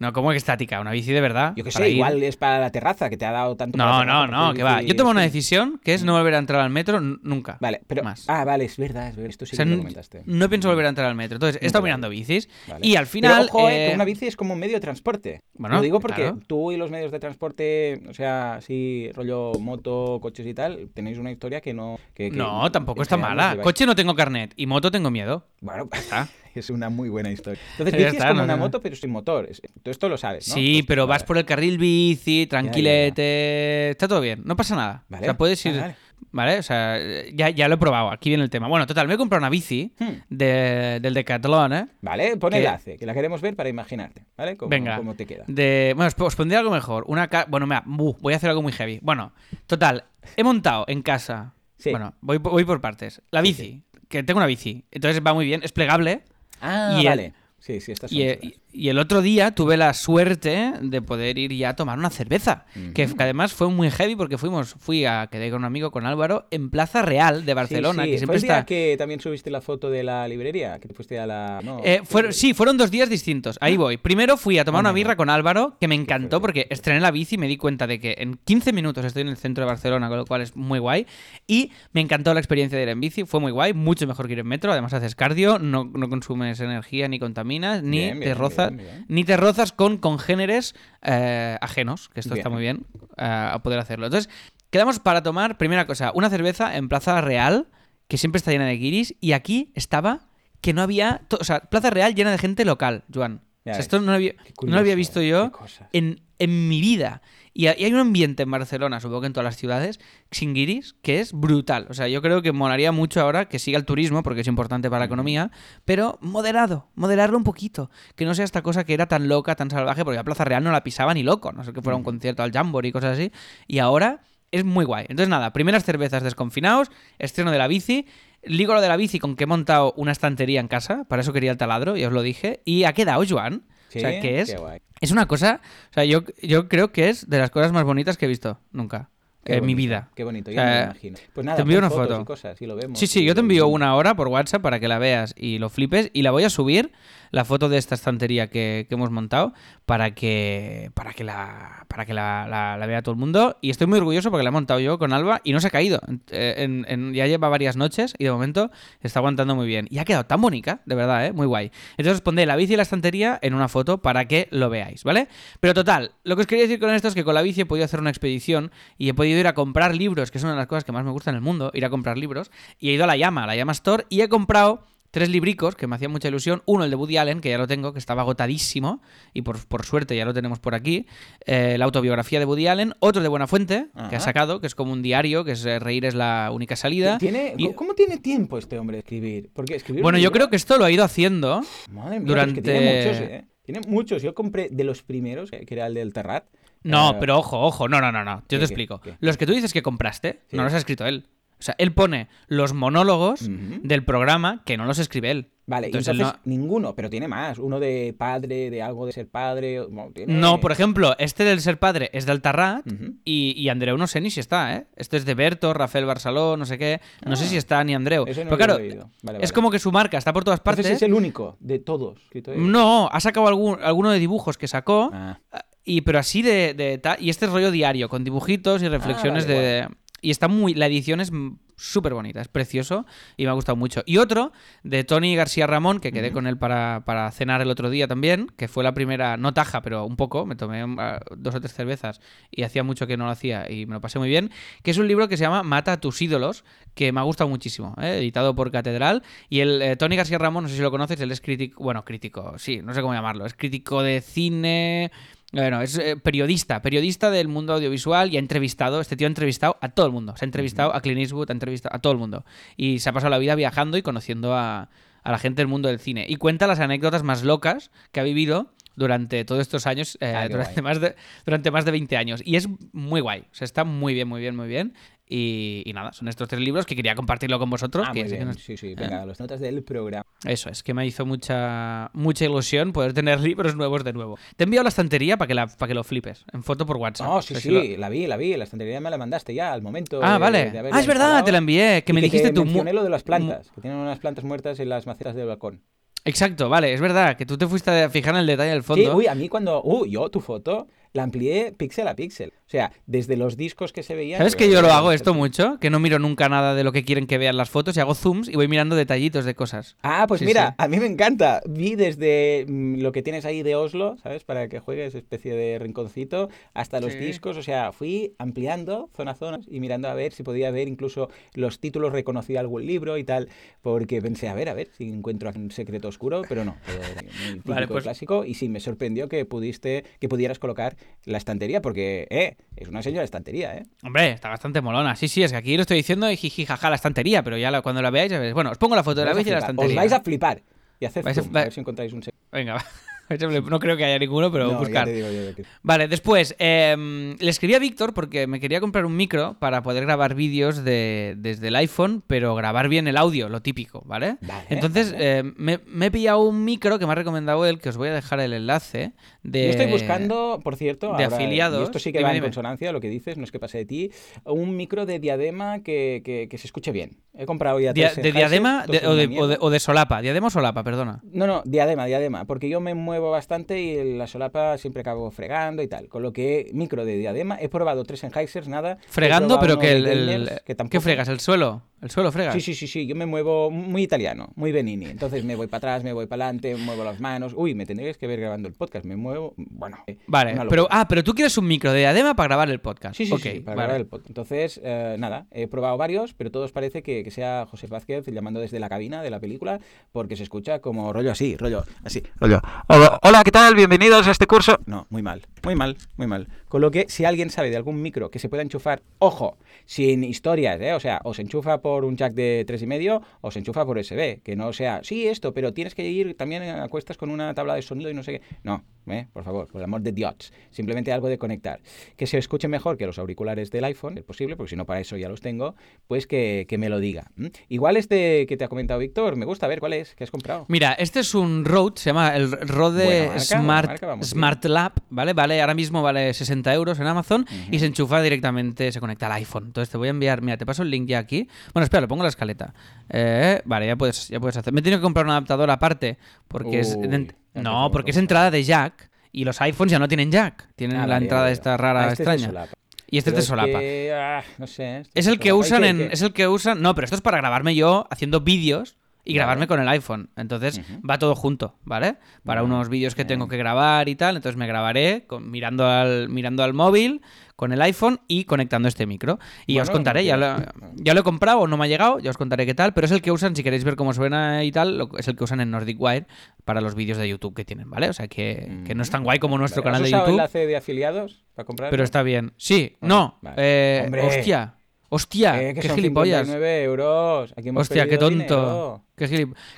No, ¿cómo que estática? ¿Una bici de verdad? Yo Para sé, ir. igual es para la terraza, que te ha dado tanto No, no, no, que va. Yo tomo una decisión que es no volver a entrar al metro nunca. Vale, pero. Más. Ah, vale, es verdad, es verdad. Esto sí O sea, que me lo comentaste. no pienso volver a entrar al metro. Entonces, he estado mirando bicis Vale. y al final... Pero ojo, eh, eh, que una bici es como un medio de transporte. Bueno, lo digo porque claro. tú y los medios de transporte, o sea, así, rollo moto, coches y tal, tenéis una historia que no. que- que No, tampoco está mala. Coche no tengo carnet y moto tengo miedo. Bueno, *laughs* está. *laughs* es una muy buena historia. Entonces, *laughs* Ya bici es está, como no, una moto, pero sin motor. Es- Tú esto lo sabes, ¿no? Sí, Pues, pero vale. vas por el carril bici, tranquilete, está todo bien, no pasa nada. Vale. O sea, puedes ir, Ah, vale. ¿vale? O sea, ya, ya lo he probado, aquí viene el tema. Bueno, total, me he comprado una bici Hmm. de- del Decathlon, ¿eh? Vale, pon Que- enlace, que la queremos ver para imaginarte, ¿vale? Cómo, Venga. cómo te queda. De, bueno, os, os pondré algo mejor. Una ca- bueno, mira, buh, voy a hacer algo muy heavy. Bueno, total, he montado en casa. Sí. Bueno, voy, por- voy por partes. La Sí, bici, que tengo una bici. Entonces va muy bien, es plegable. Ah, y el- vale. Sí, sí, estas son Y. y el otro día tuve la suerte de poder ir ya a tomar una cerveza. que, Ujú. que además fue muy heavy porque fuimos, fui a quedé con un amigo, con Álvaro, en Plaza Real de Barcelona, Sí, sí. que ¿Fue siempre el día está. que también subiste la foto de la librería? Que te fuiste a la... No, Eh, sí, fueron dos días distintos. Ahí voy. Primero fui a tomar una Ah, birra vale. con Álvaro, que me encantó porque estrené la bici y me di cuenta de que en 15 minutos estoy en el centro de Barcelona, con lo cual es muy guay. Y me encantó la experiencia de ir en bici, fue muy guay, mucho mejor que ir en metro. Además haces cardio, no, no consumes energía, ni contaminas, ni Bien, te bien, rozas, ni te rozas con congéneres eh, ajenos, que esto está muy bien eh, a poder hacerlo. Entonces, quedamos para tomar, primera cosa, una cerveza en Plaza Real, que siempre está llena de guiris, y aquí estaba que no había, o sea, Plaza Real llena de gente local, Joan. O sea, esto no lo había, no lo había visto ¿eh? yo en, en mi vida. Y, ha- y hay un ambiente en Barcelona, supongo que en todas las ciudades, sin guiris, que es brutal. O sea, yo creo que molaría mucho ahora que siga el turismo, porque es importante para la economía, pero moderado, moderarlo un poquito. Que no sea esta cosa que era tan loca, tan salvaje, porque a Plaza Real no la pisaba ni loco, no sé que fuera un concierto al Jamboree y cosas así. Y ahora es muy guay. Entonces, nada, primeras cervezas desconfinados, estreno de la bici. Ligo lo de la bici con que he montado una estantería en casa, para eso quería el taladro, ya os lo dije. Y ha quedado, Joan. Sí, o sea, que es es una cosa, o sea, yo, yo creo que es de las cosas más bonitas que he visto nunca Qué en mi vida. Qué bonito, O ya sea, me imagino. Pues nada, te envío una foto. y cosas y lo vemos. Sí, sí, yo te envío una hora por WhatsApp para que la veas y lo flipes y la voy a subir la foto de esta estantería que, hemos montado para que para que la para que la, la- vea todo el mundo y estoy muy orgulloso porque la he montado yo con Alba y no se ha caído. Eh, ya lleva varias noches y de momento está aguantando muy bien y ha quedado tan bonita, de verdad, ¿eh? muy guay. Entonces os pondré la bici y la estantería en una foto para que lo veáis, ¿vale? Pero total, lo que os quería decir con esto es que con la bici he podido hacer una expedición y he podido ir a comprar libros, que es una de las cosas que más me gusta en el mundo, ir a comprar libros, y he ido a la Llama, a la Llama Store, y he comprado tres libricos que me hacían mucha ilusión. Uno, el de Woody Allen, que ya lo tengo, que estaba agotadísimo, y por, por suerte ya lo tenemos por aquí. eh, la autobiografía de Woody Allen. Otro de Buenafuente, que Ajá. ha sacado, que es como un diario, que es eh, Reír es la única salida. ¿Tiene, Y- ¿Cómo tiene tiempo este hombre de escribir? Porque escribir Bueno, yo libro- creo que esto lo ha ido haciendo. Madre mía, durante- es que tiene muchos, ¿eh? Tiene muchos. Yo compré de los primeros, que era el del Terrat. No, Eh, pero ojo, ojo, no, no, no, no. Yo ¿Qué, te qué, explico. qué? Los que tú dices que compraste, Sí. no los ha escrito él. O sea, él pone los monólogos del programa que no los escribe él. Vale, Entonces, entonces, él ninguno, pero tiene más. Uno de padre, de algo de ser padre. bueno, tiene- No, por ejemplo, este del ser padre es de Altarrat y, y Andreu no sé ni si está, ¿eh? Este es de Berto, Rafael Barceló, no sé qué. No sé Ah. si está ni Andreu. Ese no Pero claro. Vale, es como que su marca está por todas Entonces partes. es el único de todos. No, ha sacado algún, alguno de dibujos que sacó, Ah, y, pero así de, de Y este es rollo diario, con dibujitos y reflexiones vale, de. Y está muy. La edición es súper bonita, es precioso y me ha gustado mucho. Y otro de Tony García Ramón, que quedé con él para, para cenar el otro día también, que fue la primera, no taja, pero un poco, me tomé ah, dos o tres cervezas y hacía mucho que no lo hacía y me lo pasé muy bien, que es un libro que se llama Mata a tus ídolos, que me ha gustado muchísimo, ¿eh? editado por Catedral. Y el eh, Tony García Ramón, no sé si lo conoces, él es crítico, bueno, crítico, sí, no sé cómo llamarlo, es crítico de cine... Bueno, es eh, periodista, periodista del mundo audiovisual y ha entrevistado, este tío ha entrevistado a todo el mundo. Se ha entrevistado a Clint Eastwood, ha entrevistado a todo el mundo. Y se ha pasado la vida viajando y conociendo a, a la gente del mundo del cine. Y cuenta las anécdotas más locas que ha vivido durante todos estos años, eh, Ah, durante, guay. más de, durante más de 20 años. Y es muy guay, o sea, está muy bien, muy bien, muy bien. Y, y nada, son estos tres libros que quería compartirlo con vosotros. ah, que muy sé que bien. no- Sí, sí. Venga, las notas del programa. Eso, es que me hizo mucha mucha ilusión poder tener *laughs* libros nuevos de nuevo. Te he enviado la estantería para que, la, para que lo flipes, en foto por WhatsApp. No, sí, O sea, sí, si lo- la vi, la vi. La estantería me la mandaste ya al momento. Ah, de- vale. de ah, es verdad, te la envié. Que me dijiste te tú. mencioné lo de las plantas, que tienen unas plantas muertas en las macetas del balcón. Exacto, vale, es verdad, que tú te fuiste a fijar en el detalle del Sí, fondo. uy, a mí cuando. Uh, yo tu foto la amplié píxel a píxel. O sea, desde los discos que se veían... ¿Sabes que yo lo hago esto mucho? Que no miro nunca nada de lo que quieren que vean las fotos y hago zooms y voy mirando detallitos de cosas. Ah, pues Sí, mira, sí. a mí me encanta. Vi desde mm, lo que tienes ahí de Oslo, ¿sabes? Para que juegues especie de rinconcito, hasta los Sí. discos. O sea, fui ampliando zona a zona y mirando a ver si podía ver incluso los títulos, reconocía algún libro y tal, porque pensé, a ver, a ver si encuentro un secreto oscuro, pero no. todo muy *laughs* típico, Vale, pues- clásico. Y sí, me sorprendió que pudiste, que pudieras colocar la estantería, porque, eh, es una señora estantería, ¿eh? Hombre, está bastante molona. Sí, sí, es que aquí lo estoy diciendo y jiji, jaja, la estantería, pero ya la- cuando la veáis, ya veréis. Bueno, os pongo la foto de la a bici y la estantería. Os vais a flipar. Y haced a- zoom, va- a ver si encontráis un. Venga, va. No creo que haya ninguno, pero No, buscar. digo que- Vale, después, em, le escribí a Víctor porque me quería comprar un micro para poder grabar vídeos de, desde el iPhone, pero grabar bien el audio, lo típico, ¿vale? Vale, Entonces, vale. em, me, me he pillado un micro que me ha recomendado él, que os voy a dejar el enlace. De... Yo estoy buscando, por cierto, de ahora, afiliados. y esto sí que Dime, va en dime. consonancia lo que dices, no es que pase de ti, un micro de diadema que, que- que se escuche bien. He comprado ya Dia- ¿De diadema de- o de solapa? ¿Diadema o solapa? Perdona. No, no, diadema, diadema, porque yo me muevo bastante y la solapa siempre acabo fregando y tal. Con lo que micro de diadema, he probado tres Sennheiser, nada. Fregando, pero que el, el- que ¿Qué fregas? ¿El suelo? ¿El suelo fregas? Sí, sí, sí, sí, yo me muevo muy italiano, muy Benini. Entonces me voy para atrás, me voy para adelante, muevo las manos. Uy, me tendréis que ver grabando el podcast, me muevo, bueno. eh, Vale, pero, ah, pero tú quieres un micro de diadema para grabar el podcast. Sí, sí, Ok, sí, para vale. grabar el podcast. Entonces, eh, nada, he probado varios, pero todos parece que, que sea José Vázquez llamando desde la cabina de la película, porque se escucha como rollo así, rollo así, rollo. Hola, hola, ¿qué tal? Bienvenidos a este curso. No, muy mal, muy mal, muy mal. Con lo que, si alguien sabe de algún micro que se pueda enchufar, ojo, sin historias, ¿eh? O sea, o se enchufa por un jack de tres y medio o se enchufa por USB, que no sea, sí, esto, pero tienes que ir también a cuestas con una tabla de sonido y no sé qué. No, ¿eh? por favor, por el amor de Dios. Simplemente algo de conectar. Que se escuche mejor que los auriculares del iPhone, es posible, porque si no para eso ya los tengo, pues que, que me lo diga. Igual este que te ha comentado Víctor, me gusta, a ver cuál es, ¿qué has comprado? Mira, este es un Rode, se llama el Rode Marca, Smart, marca. Smart Lab, ¿vale? Vale, ahora mismo vale 60 euros en Amazon y se enchufa directamente, se conecta al iPhone. Entonces te voy a enviar, mira, te paso el link ya aquí. Bueno, espera, lo pongo en la escaleta. Eh, vale, ya puedes, ya puedes hacer. Me he tenido que comprar un adaptador aparte porque es... De- no, porque es entrada de jack y los iPhones ya no tienen jack. Tienen Ah, la vale, entrada vale, esta vale. rara, Ah, este es de extraña. y este de solapa. que, ah, no sé. este Es el que solapa. ¿Y usan qué- en. qué? Es el que usan. No, pero esto es para grabarme yo haciendo vídeos y grabarme con el iPhone. Entonces va todo junto, ¿vale? Para unos vídeos que tengo que grabar y tal. Entonces me grabaré con- mirando, al, mirando al móvil, con el iPhone y conectando este micro. Y ya os contaré, ya lo, ya lo he comprado o no me ha llegado, ya os contaré qué tal. Pero es el que usan, si queréis ver cómo suena y tal, lo- es el que usan en Nordic Wire para los vídeos de YouTube que tienen, ¿vale? O sea que, que no es tan guay como nuestro Vale, canal ¿has de usado YouTube. enlace de afiliados para comprar? Pero está bien. Sí, Bueno, no. vale. eh, hostia. Hostia, Eh, que qué son gilipollas. 59 euros. Aquí hemos Hostia, qué tonto. dinero.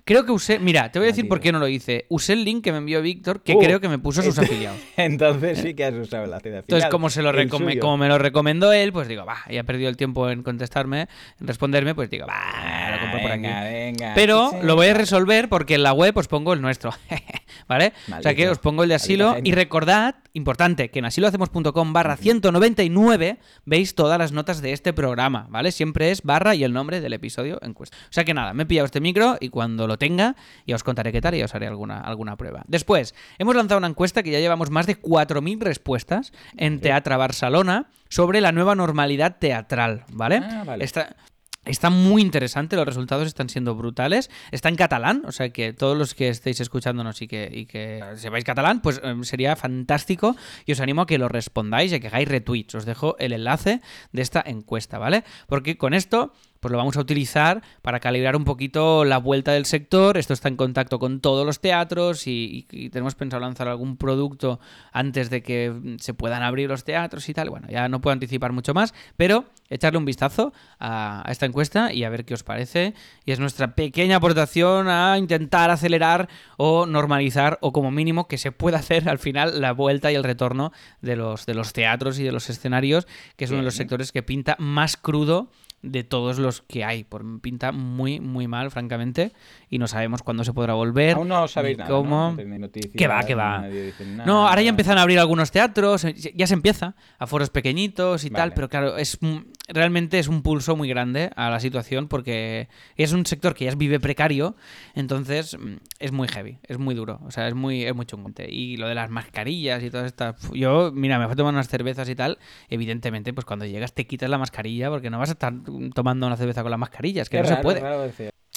Creo que usé. Mira, te voy a Ah, decir por qué no lo hice. Usé el link que me envió Víctor, que Uh, creo que me puso sus *laughs* afiliados. Entonces sí que has usado de afiliados. Entonces, como, se lo como me lo recomendó él, pues digo, va, ya he perdido el tiempo en contestarme, en responderme, pues digo, va, lo compro por aquí. Venga. Pero Sí, lo voy a resolver porque en la web os pongo el nuestro. *laughs* ¿Vale? o sea que os pongo el de asilo. Y recordad, importante, que en asilohacemos.com barra 199 veis todas las notas de este programa, ¿vale? Siempre es barra y el nombre del episodio en cuestión. O sea que nada, me he pillado este micro y cuando lo tenga ya os contaré qué tal y os haré alguna, alguna prueba. Después, hemos lanzado una encuesta que ya llevamos más de 4.000 respuestas en Teatra Barcelona sobre la nueva normalidad teatral, ¿vale? Ah, vale. Está, Está muy interesante, los resultados están siendo brutales. Está en catalán, o sea que todos los que estéis escuchándonos y que, y que sepáis catalán, pues eh, sería fantástico y os animo a que lo respondáis y a que hagáis retweets. Os dejo el enlace de esta encuesta, ¿vale? Porque con esto pues lo vamos a utilizar para calibrar un poquito la vuelta del sector. Esto está en contacto con todos los teatros y, y- y tenemos pensado lanzar algún producto antes de que mm, se puedan abrir los teatros y tal. Bueno, ya no puedo anticipar mucho más, pero echarle un vistazo a, esta encuesta y a ver qué os parece. Y es nuestra pequeña aportación a intentar acelerar o normalizar o como mínimo que se pueda hacer al final la vuelta y el retorno de los, de los teatros y de los escenarios, que es uno de los sectores que pinta más crudo de todos los que hay. Por, pinta muy, muy mal, francamente, y no sabemos cuándo se podrá volver. Aún no sabéis nada. cómo. ¿no? No tenéis noticias, Que va, que va. nada. No, ahora ya empiezan a abrir algunos teatros, eh, ya se empieza, a foros pequeñitos y tal, pero claro, es, mm, realmente es un pulso muy grande a la situación porque es un sector que ya es vive precario, entonces mm, es muy heavy, es muy duro, o sea, es muy, es muy chungo. Y lo de las mascarillas y todas estas... Yo, mira, me fui a tomar unas cervezas y tal, evidentemente, pues cuando llegas te quitas la mascarilla porque no vas a estar tomando una cerveza con la mascarilla, es que Qué no raro, se puede.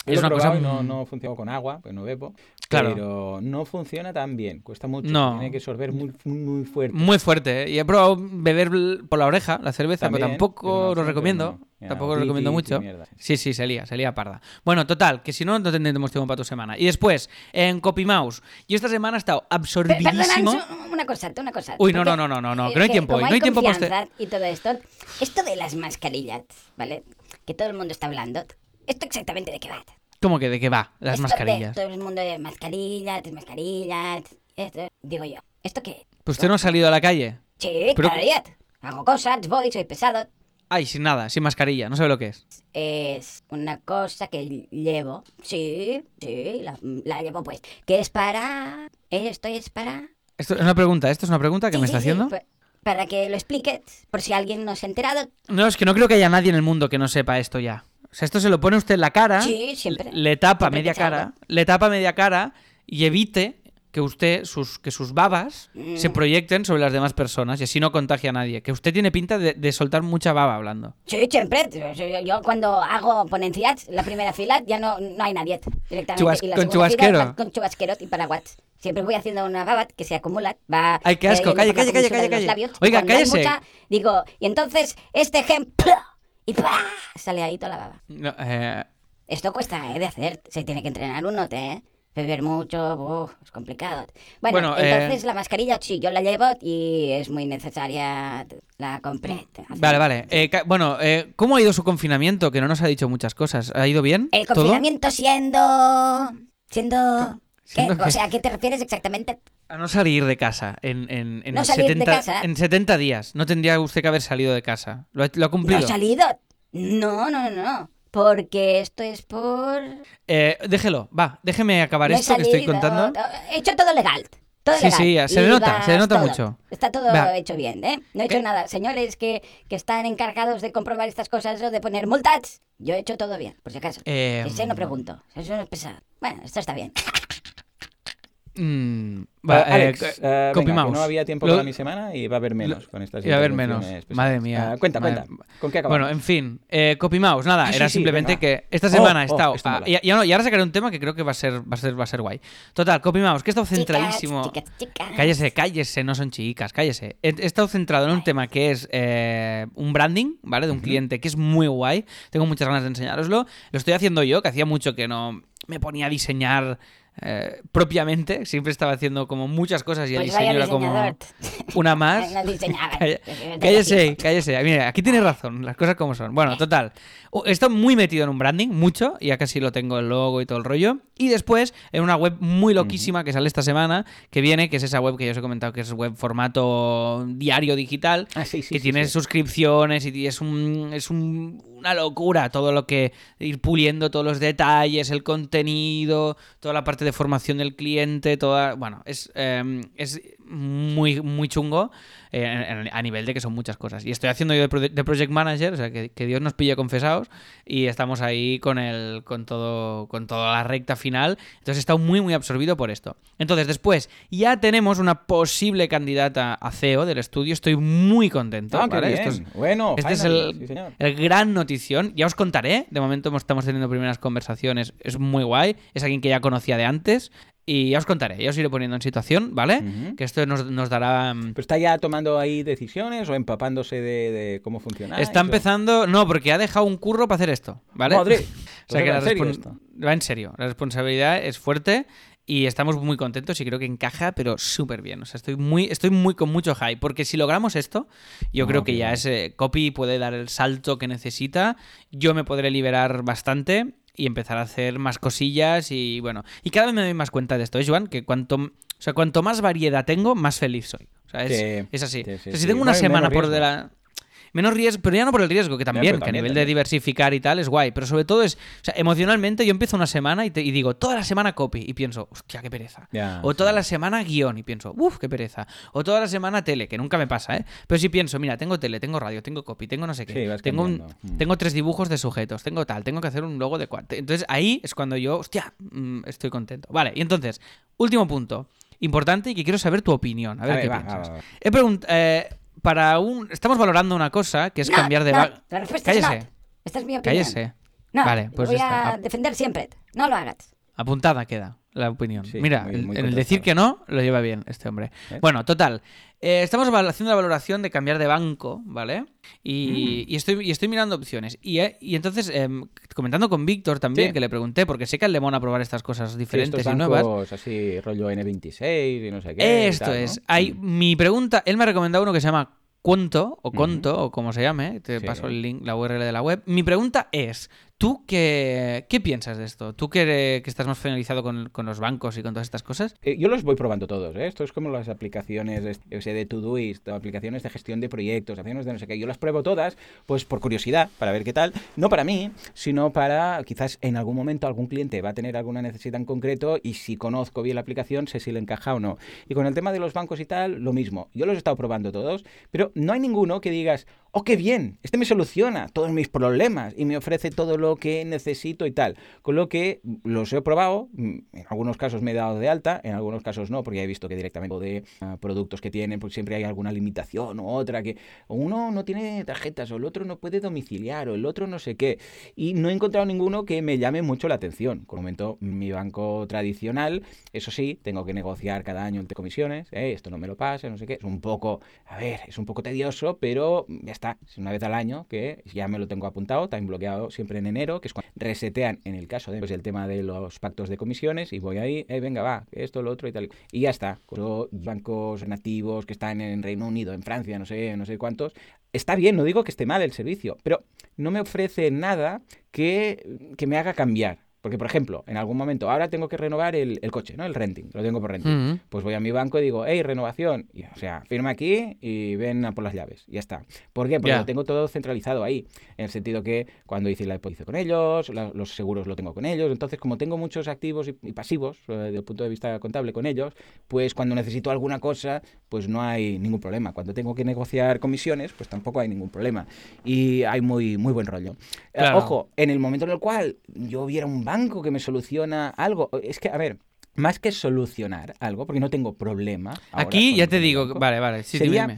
Es una cosa no, no funciona con agua, pues no bebo. Claro. Pero no funciona tan bien, cuesta mucho. No. Tiene que sorber muy, muy, fuerte. Muy fuerte, ¿eh? Y he probado beber por la oreja la cerveza, También, pero tampoco pero no lo recomiendo. no. Ya, tampoco lo recomiendo mucho. mierda. Sí, sí, se lía, se lía parda. Bueno, total, que si no, no tendremos tiempo para tu semana. Y después, en CopyMouse. Yo esta semana he estado absorbidísimo. Perdona, una cosa, una cosa. Uy, no, no, no, no, no, no, eh, que no hay tiempo hoy, no hay tiempo para Y todo esto, esto de las mascarillas, ¿vale? Que todo el mundo está hablando. ¿Esto exactamente de qué va? ¿Cómo que de qué va? Las Esto mascarillas. De todo el mundo de mascarillas, de mascarillas. Esto, digo yo, ¿esto qué? Pues usted no ha salido a la calle. Sí, Pero- cada día. Hago cosas, voy, soy pesado. Ay, sin nada, sin mascarilla, no sabe lo que es. Es una cosa que llevo. Sí, sí, la, la llevo pues. Que es para... Esto es para... Esto es una pregunta, esto es una pregunta que Sí, me está sí, haciendo. pa- Para que lo explique, por si alguien no se ha enterado. No, es que no creo que haya nadie en el mundo que no sepa esto ya. O sea, esto se lo pone usted en la cara, Sí, siempre. le tapa Siempre media cara, le tapa media cara y evite que usted, sus, que sus babas Mm. se proyecten sobre las demás personas y así no contagia a nadie. Que usted tiene pinta de, de soltar mucha baba hablando. Sí, siempre. Yo, cuando hago ponencias, la primera fila ya no, no hay nadie directamente. Chubas- y la con chubasquero. fila con chubasquero y paraguas. Siempre voy haciendo una baba que se acumula. Va Ay, qué asco. Calle, calle, calle, calle, calle. Oiga, cállese. mucha, digo, y entonces este ejemplo. Y ¡pah! sale ahí toda la baba. No, eh, Esto cuesta ¿eh? de hacer. Se tiene que entrenar uno, ¿eh? Beber mucho, uf, es complicado. Bueno, Bueno, eh, entonces la mascarilla sí, yo la llevo y es muy necesaria. La compré. vale, vale. Eh, bueno, ¿cómo ha ido su confinamiento? Que no nos ha dicho muchas cosas. ¿Ha ido bien? El confinamiento siendo. ¿Siendo qué? O sea, ¿a qué te refieres exactamente? A no salir de casa en, en, en No salir de 70, casa. en 70 días. No tendría usted que haber salido de casa. ¿Lo ha, lo ha ¿No cumplido? he salido? No, no, no, no. Porque esto es por. Eh, déjelo, va, déjeme acabar No esto que estoy salido, contando. He hecho todo legal. Todo Sí, legal. sí, se le nota, se le nota todo. mucho. Está todo Va. hecho bien, ¿eh? No he hecho Eh. nada. Señores que, que están encargados de comprobar estas cosas o de poner multas, yo he hecho todo bien, por si acaso. Eh, Ese no pregunto. Eso no es pesado. Bueno, esto está bien. Mm, Va, eh, Alex, eh, copy venga, que mouse. no había tiempo Lo- para mi semana y va a haber menos con estas y va a haber menos. Madre mía. Ah, cuenta, Madre- cuenta. ¿Con qué acabamos? Bueno, en fin, eh, Copy Mouse, nada, Ah, sí, era sí, simplemente venga. que esta Oh, semana he oh, estado. ah, y, y no, y ahora sacaré un tema que creo que va a ser, va a ser, va a ser guay. Total, Copy Mouse, que he estado centradísimo. Chicas, chicas, chicas. Cállese, cállese, no son chicas, cállese. He, he estado centrado en un tema que es eh, un branding, ¿vale? De un cliente que es muy guay. Tengo muchas ganas de enseñároslo. Lo estoy haciendo yo, que hacía mucho que no me ponía a diseñar eh, propiamente. Siempre estaba haciendo como muchas cosas y el Pues diseño era como una más. *laughs* *laughs* Cállese, cállese. Mire, aquí tiene razón, las cosas como son. Bueno, total. He estado muy metido en un branding, mucho, ya casi lo tengo el logo y todo el rollo. Y después en una web muy loquísima que sale esta semana, que viene, que es esa web que yo os he comentado, que es web formato diario digital, Ah, sí, sí, que sí, tiene sí. suscripciones y es un es un- una locura todo lo que ir puliendo todos los detalles, el contenido, toda la parte de formación del cliente, toda, bueno, es eh, es muy muy chungo eh, en- en- a nivel de que son muchas cosas. Y estoy haciendo yo de, proye- de project manager, o sea, que, que Dios nos pille confesados y estamos ahí con el con todo con toda la recta final. Entonces he estado muy muy absorbido por esto. Entonces, después ya tenemos una posible candidata a CEO del estudio. Estoy muy contento, Ah, qué ¿vale? bien. Esto es- bueno, este es el, sí, el gran notición. Ya os contaré. De momento estamos teniendo primeras conversaciones. Es muy guay. Es alguien que ya conocía de antes. Y ya os contaré. Ya os iré poniendo en situación, ¿vale? Que esto nos, nos dará... mm, ¿Pero está ya tomando ahí decisiones o empapándose de, de cómo funciona? Está empezando... No, porque ha dejado un curro para hacer esto, ¿vale? Madre. *laughs* o sea que ¿Va la en serio respon- esto? va en serio. La responsabilidad es fuerte y estamos muy contentos y creo que encaja, pero súper bien. O sea, estoy muy, estoy muy con mucho hype. Porque si logramos esto, yo creo que ya ese copy puede dar el salto que necesita. Yo me podré liberar bastante y empezar a hacer más cosillas y bueno. Y cada vez me doy más cuenta de esto, ¿eh, Joan? Que cuanto, o sea, cuanto más variedad tengo, más feliz soy. O sea, es, Sí, es así. sí, sí, O sea, si tengo una semana por delante... menos riesgo, pero ya no por el riesgo, que también, que a también, nivel de diversificar y tal es guay, pero sobre todo es, o sea, emocionalmente yo empiezo una semana y, te- y digo, toda la semana copy y pienso, hostia, qué pereza. O toda la semana guion y pienso, uff, qué pereza. O toda la semana tele, que nunca me pasa, ¿eh? Pero si pienso, mira, tengo tele, tengo radio, tengo copy, tengo no sé qué, Sí, tengo, un-. Mm. tengo tres dibujos de sujetos, tengo tal, tengo que hacer un logo de cuarto. Entonces ahí es cuando yo, hostia, mm, estoy contento. Vale, y entonces, último punto, importante y que quiero saber tu opinión, a ver, A ver, qué va, piensas. va, va, va. He preguntado, para un, estamos valorando una cosa que es No, cambiar de... no, La respuesta es Cállese, no. Esta es mi opinión. cállese. No, Vale, pues voy a defender siempre. No lo hagas. Apuntada queda la opinión. Sí, Mira, muy- muy el decir que no, lo lleva bien este hombre. ¿Eh? Bueno, total. Eh, estamos haciendo la valoración de cambiar de banco, ¿vale? Y, Mm. y estoy, y estoy mirando opciones. Y, eh, y entonces, em, comentando con Víctor también, Sí. que le pregunté, porque sé que al le mola probar estas cosas Sí, diferentes estos y nuevas. así, rollo N26 y no sé qué. Esto tal, ¿no? es. Hay, Mm. Mi pregunta, él me ha recomendado uno que se llama Cuento o Conto o como se llame, te Sí. paso el link, la URL de la web. Mi pregunta es, ¿tú qué, qué piensas de esto? ¿Tú que, que estás más finalizado con, con los bancos y con todas estas cosas? Eh, Yo los voy probando todos, ¿eh? Esto es como las aplicaciones yo sé, de Todoist, aplicaciones de gestión de proyectos, aplicaciones de no sé qué. Yo las pruebo todas, pues por curiosidad, para ver qué tal. No para mí, sino para quizás en algún momento algún cliente va a tener alguna necesidad en concreto y si conozco bien la aplicación, sé si le encaja o no. Y con el tema de los bancos y tal, lo mismo. Yo los he estado probando todos, pero no hay ninguno que digas, oh, qué bien, este me soluciona todos mis problemas y me ofrece todo lo que necesito y tal. Con lo que los he probado, mm, en algunos casos me he dado de alta, en algunos casos no, porque he visto que directamente de ah, productos que tienen, pues siempre hay alguna limitación o otra, que uno no tiene tarjetas o el otro no puede domiciliar o el otro no sé qué. Y no he encontrado ninguno que me llame mucho la atención. Como momento, mi banco tradicional, eso sí, tengo que negociar cada año entre comisiones, eh, esto no me lo pasa, no sé qué. Es un poco, a ver, es un poco tedioso, pero ya está, es una vez al año que ya me lo tengo apuntado, time bloqueado siempre en enero, que es cuando resetean en el caso de pues, el tema de los pactos de comisiones y voy ahí, eh, venga, va, esto, lo otro y tal. Y ya está. Con bancos nativos que están en Reino Unido, en Francia, no sé, no sé cuántos. Está bien, no digo que esté mal el servicio, pero no me ofrece nada que, que me haga cambiar. Porque, por ejemplo, en algún momento, ahora tengo que renovar el, el coche, ¿no? El renting, lo tengo por renting. Pues voy a mi banco y digo, hey, renovación. Y, o sea, firma aquí y ven a por las llaves. Y ya está. ¿Por qué? Porque lo tengo todo centralizado ahí. En el sentido que cuando hice la hice con ellos, la- los seguros lo tengo con ellos. Entonces, como tengo muchos activos y, y pasivos, eh, desde el punto de vista contable con ellos, pues cuando necesito alguna cosa, pues no hay ningún problema. Cuando tengo que negociar comisiones, pues tampoco hay ningún problema. Y hay muy, muy buen rollo. Eh, ojo, en el momento en el cual yo viera un banco que me soluciona algo, es que, a ver, más que solucionar algo, porque no tengo problema. Aquí ya te digo, banco, vale, vale, sí, sería dime.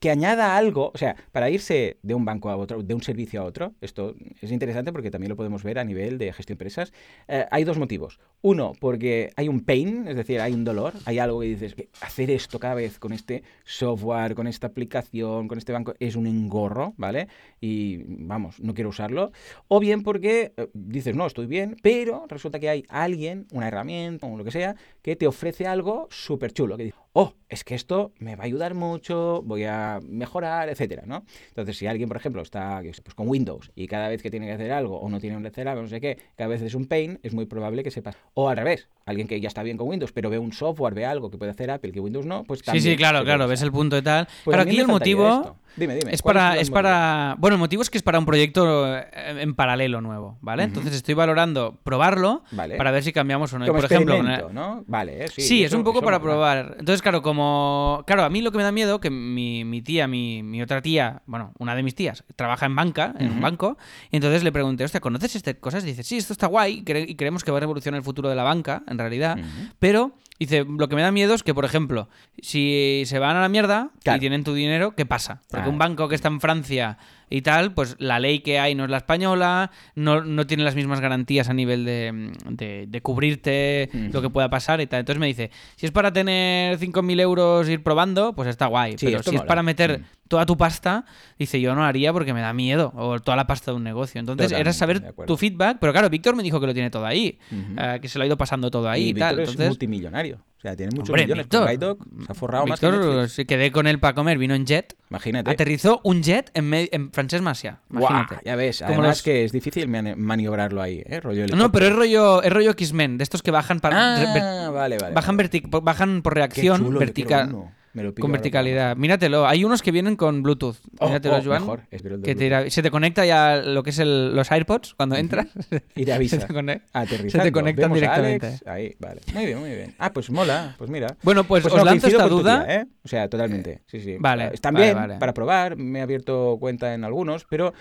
Que, añada algo, o sea, para irse de un banco a otro, de un servicio a otro, esto es interesante porque también lo podemos ver a nivel de gestión de empresas, eh, hay dos motivos. Uno, porque hay un pain, es decir, hay un dolor, hay algo que dices, que hacer esto cada vez con este software, con esta aplicación, con este banco, es un engorro, ¿vale? Y vamos, no quiero usarlo. O bien porque eh, dices, no, estoy bien, pero resulta que hay alguien, una herramienta o lo que sea, que te ofrece algo súper chulo, que dice, oh, es que esto me va a ayudar mucho, voy a mejorar, etcétera, ¿no? Entonces, si alguien, por ejemplo, está pues, con Windows y cada vez que tiene que hacer algo o no tiene que hacer algo, no sé qué, cada vez es un pain, es muy probable que sepa. O al revés, alguien que ya está bien con Windows, pero ve un software, ve algo que puede hacer Apple que Windows no, pues Sí, también. sí, claro, se claro, puede ves el punto y tal. Pues claro, a mí aquí el motivo esto. Dime, dime. es ¿cuáles para, es para, bueno, el motivo es que es para un proyecto eh, en paralelo nuevo, ¿vale? Entonces estoy valorando probarlo Vale. para ver si cambiamos o no. Como por ejemplo, el- ¿no? Vale, eh, sí. Sí, es un poco para probar. Entonces, claro, como. Claro, a mí lo que me da miedo, que mi, mi tía, mi, mi otra tía, bueno, una de mis tías, trabaja en banca, en un banco, y entonces le pregunté, hostia, ¿conoces estas cosas? Y dice, sí, esto está guay, y, cre- y creemos que va a revolucionar el futuro de la banca, en realidad. Pero, dice, lo que me da miedo es que, por ejemplo, si se van a la mierda Claro. y tienen tu dinero, ¿qué pasa? Porque Claro. un banco que está en Francia y tal, pues la ley que hay no es la española, no, no tiene las mismas garantías a nivel de, de- de cubrirte Mm. lo que pueda pasar y tal. Entonces me dice, si es para tener 5.000 euros e ir probando, pues está guay. Sí, pero si es para meter Mm. Toda tu pasta, dice, yo no haría porque me da miedo, o toda la pasta de un negocio. Entonces era Totalmente, saber tu feedback, pero claro, Víctor me dijo que lo tiene todo ahí, eh, que se lo ha ido pasando todo ahí y, y tal. Es Entonces, multimillonario. O sea, tiene muchos Hombre, millones. Víctor, Con Guide Dog se ha forrado más que se quedé con él para comer, vino en jet, Imagínate. aterrizó un jet en, en Francesc Macià, Guau, imagínate. ya ves, Como además los- que es difícil mani- maniobrarlo ahí, ¿eh? Rollo No, pero es rollo, es rollo X-Men, de estos que bajan para Ah, vale, vale. bajan, vale. vertic- bajan por reacción vertical. Me lo Con verticalidad. Míratelo. Hay unos que vienen con Bluetooth. Oh, Míratelo, oh, Joan. mejor. Que te irá- se te conecta ya lo que es el- los AirPods cuando entras. *laughs* Y te avisa. Se te. Se te conectan directamente. Alex. Ahí, vale. Muy bien, muy bien. Ah, pues mola. Pues mira. Bueno, pues, os no, lanzo esta duda. tía, ¿eh? O sea, totalmente. Sí, sí. Vale, Están vale, bien vale. para probar. Me he abierto cuenta en algunos, pero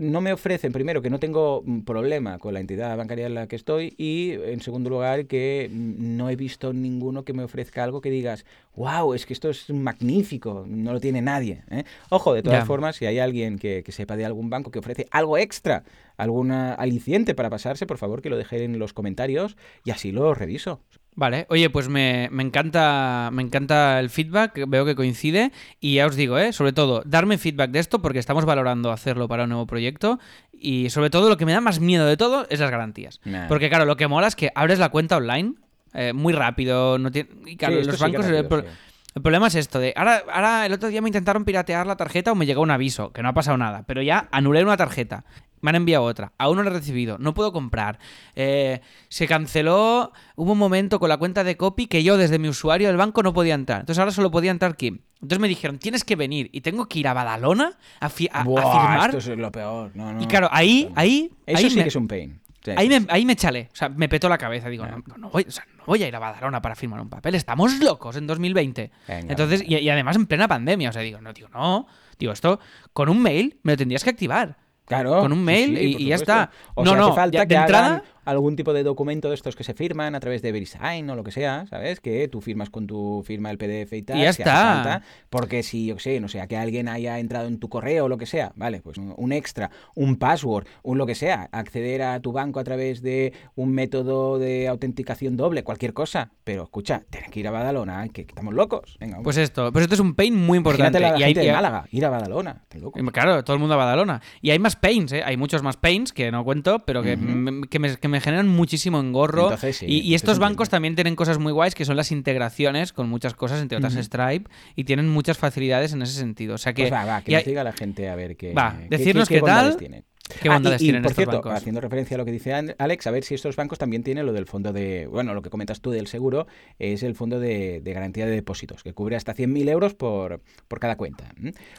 no me ofrecen, primero, que no tengo mm, problema con la entidad bancaria en la que estoy y, en segundo lugar, que mm, no he visto ninguno que me ofrezca algo que digas, wow, es que esto es magnífico, no lo tiene nadie. ¿eh? Ojo, de todas formas, si hay alguien que, que sepa de algún banco que ofrece algo extra, alguna aliciente para pasarse, por favor, que lo deje en los comentarios y así lo reviso. Vale, oye, pues me, me encanta me encanta el feedback, veo que coincide y ya os digo, ¿eh? sobre todo, darme feedback de esto porque estamos valorando hacerlo para un nuevo proyecto y sobre todo lo que me da más miedo de todo es las garantías. Nah. Porque claro, lo que mola es que abres la cuenta online eh, muy rápido, no tiene... y claro, Sí, los sí bancos... rápido, el, sí. el problema es esto de, ahora, ahora el otro día me intentaron piratear la tarjeta o me llegó un aviso, que no ha pasado nada, pero ya anulé una tarjeta. Me han enviado otra, aún no la he recibido, no puedo comprar. Eh, se canceló, hubo un momento con la cuenta de copy que yo desde mi usuario del banco no podía entrar. Entonces ahora solo podía entrar Kim. Entonces me dijeron, tienes que venir y tengo que ir a Badalona a, fi- a- firmar. Esto es lo peor. No, no. Y claro, ahí, ahí, Eso ahí sí me- que es un pain. Sí, Ahí me, ahí me chalé, o sea, me petó la cabeza. Digo, no, no voy, o sea, no voy a ir a Badalona para firmar un papel, estamos locos en 2020. Venga, Entonces, y, y además en plena pandemia, o sea, digo, no, digo, no, digo, esto con un mail me lo tendrías que activar. Claro. con un mail sí, y- ya está. O No, sea, no, hace falta ya- que de entrada- hagan algún tipo de documento de estos que se firman a través de VeriSign o lo que sea, ¿sabes? Que tú firmas con tu firma el PDF y tal. Y ya si está. falta, porque si, yo sé, no sé, que alguien haya entrado en tu correo o lo que sea, vale, pues un extra, un password, un lo que sea, acceder a tu banco a través de un método de autenticación doble, cualquier cosa. Pero escucha, tienes que ir a Badalona, que, que estamos locos. Venga, Pues esto, pues esto es un pain muy importante. La y hay- de Málaga, ir a Badalona, loco. Claro, todo el mundo a Badalona. Y hay más pains, ¿eh? Hay muchos más pains que no cuento, pero que, me, que, me, que me generan muchísimo engorro. Entonces sí, y, estos entiendo. bancos también tienen cosas muy guays, que son las integraciones con muchas cosas, entre otras. Stripe, y tienen muchas facilidades en ese sentido. O sea que... Pues va, va, que y nos diga la gente a ver qué. Va, qué- decirnos qué, qué bondades tal, tienen. ¿Qué Ah, bondades y, y, tienen por estos cierto, bancos? haciendo referencia a lo que dice Alex, a ver si estos bancos también tienen lo del fondo de. Bueno, lo que comentas tú del seguro es el fondo de, de garantía de depósitos, que cubre hasta 100.000 euros por, por cada cuenta.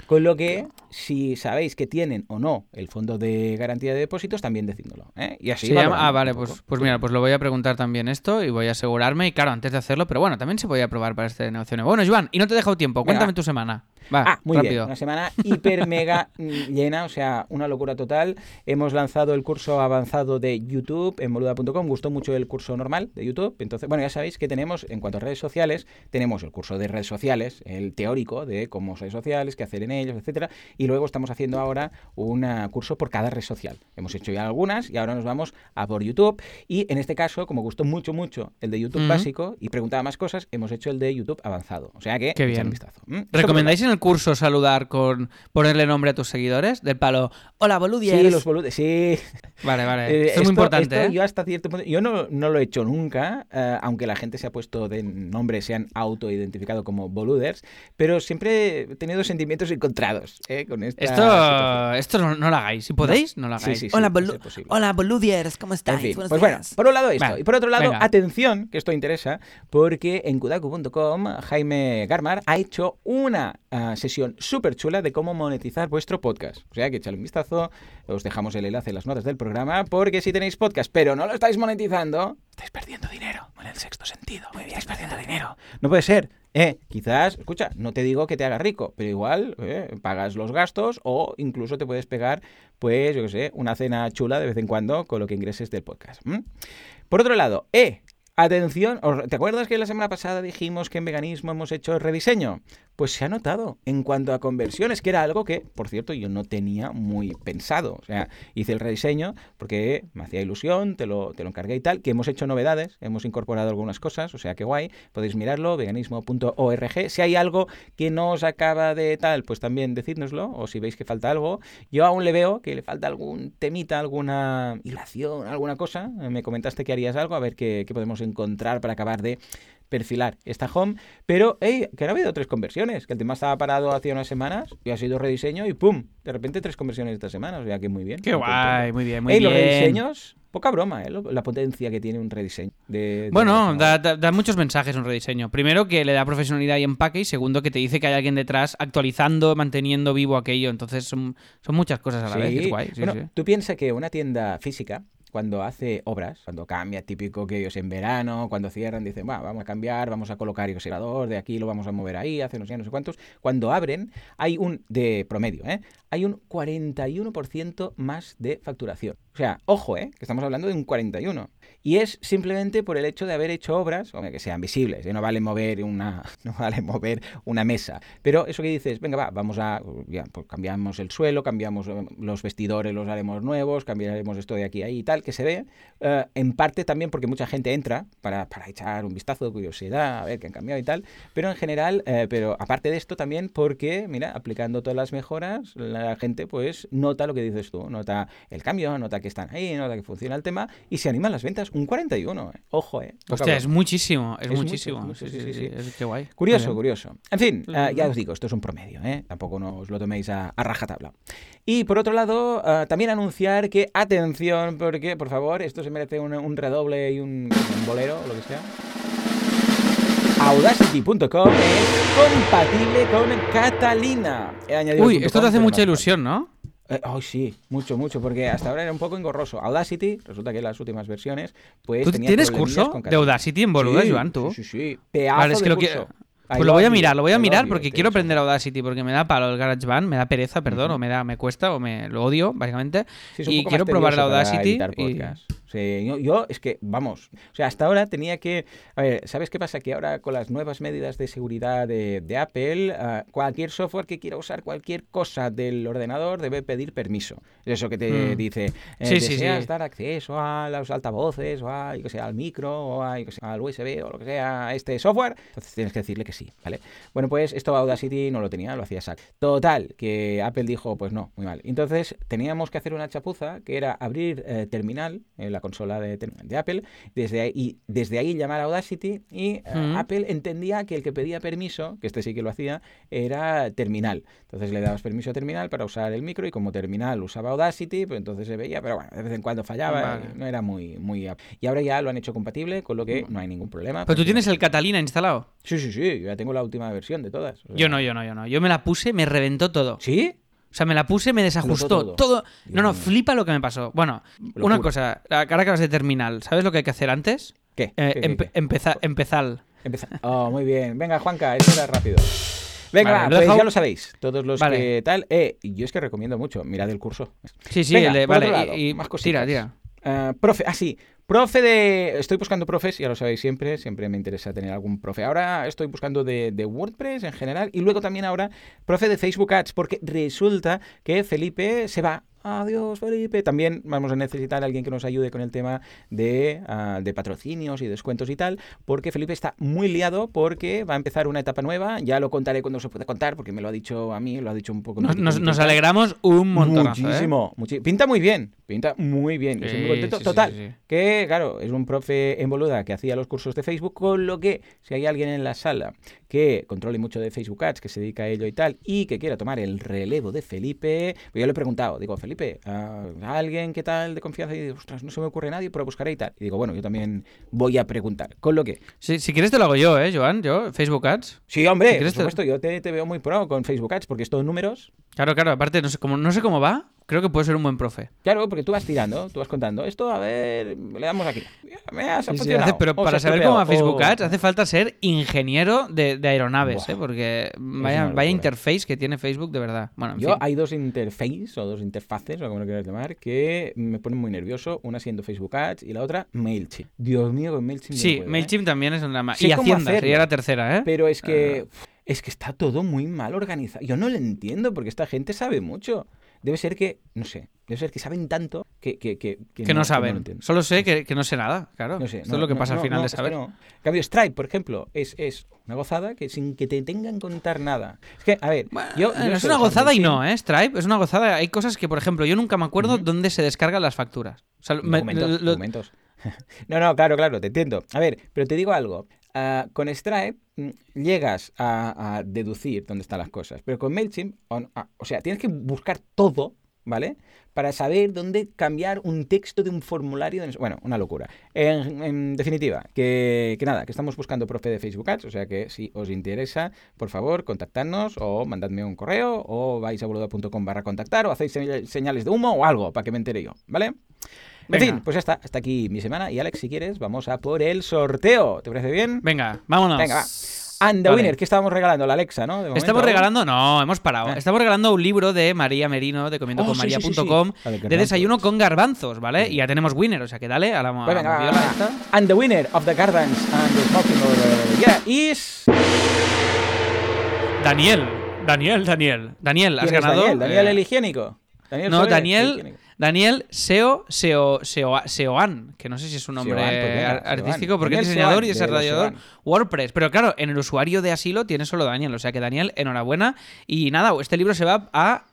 Con lo que, si sabéis que tienen o no el fondo de garantía de depósitos, también decídmelo. ¿eh? Y así Se llama- ah, vale, pues, pues mira, pues lo voy a preguntar también esto y voy a asegurarme. Y claro, antes de hacerlo, pero bueno, también se podía probar para este negocio nuevo. Bueno, Joan, y no te he dejado tiempo, cuéntame tu semana. Va, Ah, muy rápido. bien. Una semana hiper mega mm, llena, o sea, una locura total. Hemos lanzado el curso avanzado de YouTube en boluda.com. Gustó mucho el curso normal de YouTube. Entonces, bueno, ya sabéis que tenemos, en cuanto a redes sociales, tenemos el curso de redes sociales, el teórico de cómo redes sociales, qué hacer en ellos, etcétera. Y luego estamos haciendo ahora un curso por cada red social. Hemos hecho ya algunas y ahora nos vamos a por YouTube. Y en este caso, como gustó mucho, mucho el de YouTube básico y preguntaba más cosas, hemos hecho el de YouTube avanzado. O sea que, Qué bien. un vistazo. ¿m? Esto ¿Recomendáis en el curso saludar con ponerle nombre a tus seguidores? Del palo, hola, boludiers. Sí, los boludes, sí. Vale, vale. *laughs* Eh, esto es muy importante, esto ¿eh? Yo hasta cierto punto, yo no, no lo he hecho nunca, eh, aunque la gente se ha puesto de nombre, se han autoidentificado como boluders, pero siempre he tenido sentimientos encontrados eh, con esta situación. Esto, esto no, no lo hagáis. Si podéis, no, lo hagáis. sí, sí, hola, bolu- hola, boludiers, ¿cómo En estáis? fin, pues bueno, por un lado esto. Vale, Y por otro lado, venga. atención, que esto interesa, porque en kudaku.com Jaime Garmar ha hecho una sesión súper chula de cómo monetizar vuestro podcast. O sea que echadle un vistazo, os dejamos el enlace en las notas del programa, porque si tenéis podcast pero no lo estáis monetizando, estáis perdiendo dinero. En el sexto sentido, muy bien, estáis perdiendo dinero. No puede ser. Eh, quizás, escucha, no te digo que te haga rico, pero igual eh, pagas los gastos o incluso te puedes pegar, pues, yo qué sé, una cena chula de vez en cuando con lo que ingreses del podcast. Por otro lado, eh, atención, ¿os- ¿te acuerdas que la semana pasada dijimos que en veganismo hemos hecho el rediseño? Pues se ha notado en cuanto a conversiones, que era algo que, por cierto, yo no tenía muy pensado. O sea, hice el rediseño porque me hacía ilusión, te lo, te lo encargué y tal, que hemos hecho novedades, hemos incorporado algunas cosas, o sea que guay, podéis mirarlo, veganismo.org. Si hay algo que no os acaba de tal, pues también decírnoslo, o si veis que falta algo. Yo aún le veo que le falta algún temita, alguna hilación, alguna cosa. Me comentaste que harías algo, a ver qué, qué podemos encontrar para acabar de perfilar esta home, pero hey, que no ha habido tres conversiones, que el tema estaba parado hace unas semanas y ha sido rediseño y pum, de repente tres conversiones esta semana, o sea que muy bien. Qué guay, muy bien, muy Ey, bien. los rediseños Poca broma, ¿eh? La potencia que tiene un rediseño. De, de Bueno, da, da- da muchos mensajes un rediseño. Primero, que le da profesionalidad y empaque. Y segundo, que te dice que hay alguien detrás actualizando, manteniendo vivo aquello. Entonces, son, son muchas cosas a la vez. Es guay. Sí, bueno, sí. tú piensas que una tienda física, cuando hace obras, cuando cambia, típico que ellos en verano, cuando cierran, dicen, "Va, vamos a cambiar, vamos a colocar el oscilador, de aquí lo vamos a mover ahí, hace no sé, no sé cuántos. Cuando abren, hay un, de promedio, ¿eh? hay un 41% más de facturación. O sea, ojo, ¿eh? que estamos hablando de un 41%. Y es simplemente por el hecho de haber hecho obras, hombre, que sean visibles, ¿eh? no vale mover una, *laughs* no vale mover una mesa. Pero eso que dices, venga, va, vamos a, ya, pues cambiamos el suelo, cambiamos eh, los vestidores, los haremos nuevos, cambiaremos esto de aquí a ahí y tal, que se ve, eh, en parte también porque mucha gente entra para, para echar un vistazo de curiosidad, a ver qué han cambiado y tal, pero en general, eh, pero aparte de esto también porque, mira, aplicando todas las mejoras, la gente pues nota lo que dices tú, nota el cambio, nota que están ahí, nota que funciona el tema y se animan las ventas un 41, eh. ojo, eh. Hostia, es muchísimo. Es, muchísimo. mucho, sí, sí, sí, sí, sí, sí. Es, qué guay. Curioso, bien. curioso. En fin, eh, ya os digo, esto es un promedio, ¿eh? Tampoco no os lo toméis a, a rajatabla. Y por otro lado, eh, también anunciar que, atención, porque, por favor, esto se merece un, un redoble y un, un bolero, o lo que sea. Audacity.com es compatible con Catalina. Uy, esto te hace mucha ilusión, ¿no? Eh, Ay, sí, mucho, mucho, porque hasta ahora era un poco engorroso. Audacity, resulta que en las últimas versiones, pues. ¿Tú tenía tienes curso de. Audacity en Boluda, Sí, Joan, tú? Sí, sí, sí. Pedazo Vale, es de que lo curso. Pues lo voy a mirar, lo voy a mirar porque quiero aprender Audacity porque me da palo el GarageBand, me da pereza, perdón, o me da me cuesta o me lo odio, básicamente. Sí, y quiero probar el Audacity y- yo, yo es que, vamos, o sea, hasta ahora tenía que... A ver, ¿sabes qué pasa? Que ahora con las nuevas medidas de seguridad de, de Apple, ah, cualquier software que quiera usar cualquier cosa del ordenador debe pedir permiso. Eso que te Mm. dice, eh, Sí, deseas sí. dar acceso a los altavoces o a, yo que sé, al micro o a, yo que sé, al USB o lo que sea, a este software, entonces tienes que decirle que sí, ¿vale? Bueno, pues esto Audacity no lo tenía, lo hacía SAC. Total, que Apple dijo, pues no, muy mal. Entonces teníamos que hacer una chapuza que era abrir eh, terminal en la consola de, de Apple, desde ahí, y desde ahí llamar a Audacity y eh, Ujú. Apple entendía que el que pedía permiso, que este sí que lo hacía, era terminal. Entonces le dabas permiso a terminal para usar el micro y como terminal usaba Audacity, pues entonces se veía, pero bueno, de vez en cuando fallaba, Vale. no era muy, muy... Y ahora ya lo han hecho compatible, con lo que no hay ningún problema. Pero tú tienes el Catalina instalado. Sí, sí, sí, yo ya tengo la última versión de todas. o sea- Yo no, yo no, yo no. Yo me la puse, me reventó todo. ¿Sí? O sea, me la puse, me desajustó todo. No, no, flipa lo que me pasó. Bueno, Locura. una cosa, ahora que vas de terminal, ¿sabes lo que hay que hacer antes? ¿Qué? Eh, empezar, empezar. Empeza- Oh, muy bien. Venga, Juanca, esto era rápido. Venga, Vale, pues dejado- ya lo sabéis. Todos los Vale. que tal. Eh, yo es que recomiendo mucho. Mirad el curso. Sí, sí, Venga, el de- vale. lado, y, y- más tira, cositas. tira. Ah, profe, ah, sí. Profe de. Estoy buscando profes, ya lo sabéis siempre. Siempre me interesa tener algún profe. Ahora estoy buscando de, WordPress en general. Y luego también ahora profe de Facebook Ads. Porque resulta que Felipe se va. Adiós, Felipe. También vamos a necesitar a alguien que nos ayude con el tema de, ah, de patrocinios y descuentos y tal. Porque Felipe está muy liado porque va a empezar una etapa nueva. Ya lo contaré cuando se pueda contar, porque me lo ha dicho a mí, lo ha dicho un poco. Nos, nos- alegramos un montón. Muchísimo, muchi- Pinta muy bien, pinta muy bien. Yo muy Sí, contento. sí, sí, Total, sí. que claro, es un profe en Boluda que hacía los cursos de Facebook, con lo que si hay alguien en la sala que controle mucho de Facebook Ads, que se dedica a ello y tal, y que quiera tomar el relevo de Felipe, pues yo le he preguntado, digo, Felipe, ¿a alguien qué tal de confianza? Y digo, ostras, no se me ocurre nadie, pero buscaré y tal. Y digo, bueno, yo también voy a preguntar. Con lo que, si quieres te lo hago yo, ¿eh, Joan? Yo, Facebook Ads. sí, hombre, Si por te- supuesto, yo te, te veo muy pro con Facebook Ads, porque es todo números. Claro, claro, aparte, no sé cómo, no sé cómo va, creo que puede ser un buen profe. Claro, porque tú vas tirando, tú vas contando. Esto, a ver, le damos aquí. Me has Sí, sí, hace- pero O para saber cómo va estropeado, Facebook o- Ads hace falta ser ingeniero de, de aeronaves, ¿eh? Porque vaya, vaya interface que tiene Facebook de verdad. Bueno, en Yo fin. hay dos interfaces o dos interfaces, o como lo quieras llamar, que me ponen muy nervioso. Una siendo Facebook Ads y la otra MailChimp. Dios mío, con MailChimp. Sí, puedo, ¿eh? MailChimp también es una... Sé Y Hacienda, sería la tercera, ¿eh? Pero es que, es que está todo muy mal organizado. Yo no lo entiendo porque esta gente sabe mucho. Debe ser que, no sé, debe ser que saben tanto que, que, que, que no lo saben. Solo sé que, que no sé nada, claro. No sé, Esto no, es lo que no, pasa no, al final no, de que saber. no. En cambio, Stripe, por ejemplo, es, es una gozada que sin que te tengan que contar nada. Es que, a ver, yo, es una gozada y no, ¿eh? Stripe es una gozada. Hay cosas que, por ejemplo, yo nunca me acuerdo dónde se descargan las facturas. O sea, me- Documentos, lo- documentos. *laughs* No, no, claro, claro, te entiendo. A ver, pero te digo algo. Ah, con Stripe mm, llegas a, deducir dónde están las cosas, pero con MailChimp, ah, o sea, tienes que buscar todo, ¿vale? para saber dónde cambiar un texto de un formulario. de- Bueno, una locura. En, definitiva, que, nada, que estamos buscando profe de Facebook Ads, o sea que si os interesa, por favor, contactadnos o mandadme un correo o vais a boluda.com barra contactar o hacéis señal- señales de humo o algo para que me entere yo, ¿vale? En fin, pues ya está, hasta aquí mi semana y Alex, si quieres, vamos a por el sorteo. ¿Te parece bien? Venga, vámonos. Venga, va. And the Vale. winner, que estábamos regalando? La Alexa, ¿no? De Estamos regalando, no, hemos parado. Ah. Estamos regalando un libro de María Merino de Oh, sí, sí, sí, comiendoconmaria.com sí. La de desayuno con garbanzos, ¿vale? Y ya tenemos winner, o sea que dale a la, a Pues la venga, va, moviola va. esta. And the winner of the Gardens and the Smoking Order, yeah, is... Daniel, Daniel, Daniel. Daniel, has ¿Quién es ganado. Daniel? ¿Daniel eh, el higiénico? ¿Daniel No, Soler, el Daniel, higiénico? Daniel Seo, Seo, Seo, Seoan, que no sé si es un nombre Seoan, artístico, Seoan. porque es diseñador Seoan, y los desarrollador. WordPress. Pero claro, en el usuario de asilo tiene solo Daniel, o sea que Daniel, enhorabuena. Y nada, este libro se va a,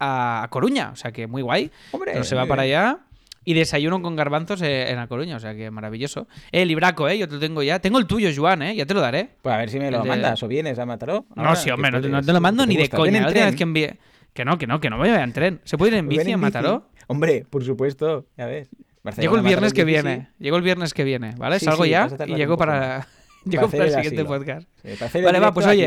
a Coruña, o sea que muy guay. Hombre, Pero se va para allá. Y desayuno con garbanzos eh, en A Coruña, o sea que maravilloso. Eh, libraco, ¿eh? Yo te lo tengo ya. Tengo el tuyo, Joan, ¿eh? Ya te lo daré. Pues a ver si me lo de- mandas o vienes a Mataró. No, ahora, sí, hombre, no, te- no lo mando ni de gusta. Coña. en La última vez que envié... Que no, que no, que no voy a ir en tren. ¿Se puede ir en bici a bici. Mataró? Hombre, por supuesto, ya ves. Barcelona, Llego el viernes que viene. Llego el viernes que viene, ¿vale? Sí, Salgo sí, ya y llego para. *laughs* llego Para el siguiente asilo. podcast. Sí, Vale, va, pues aquí.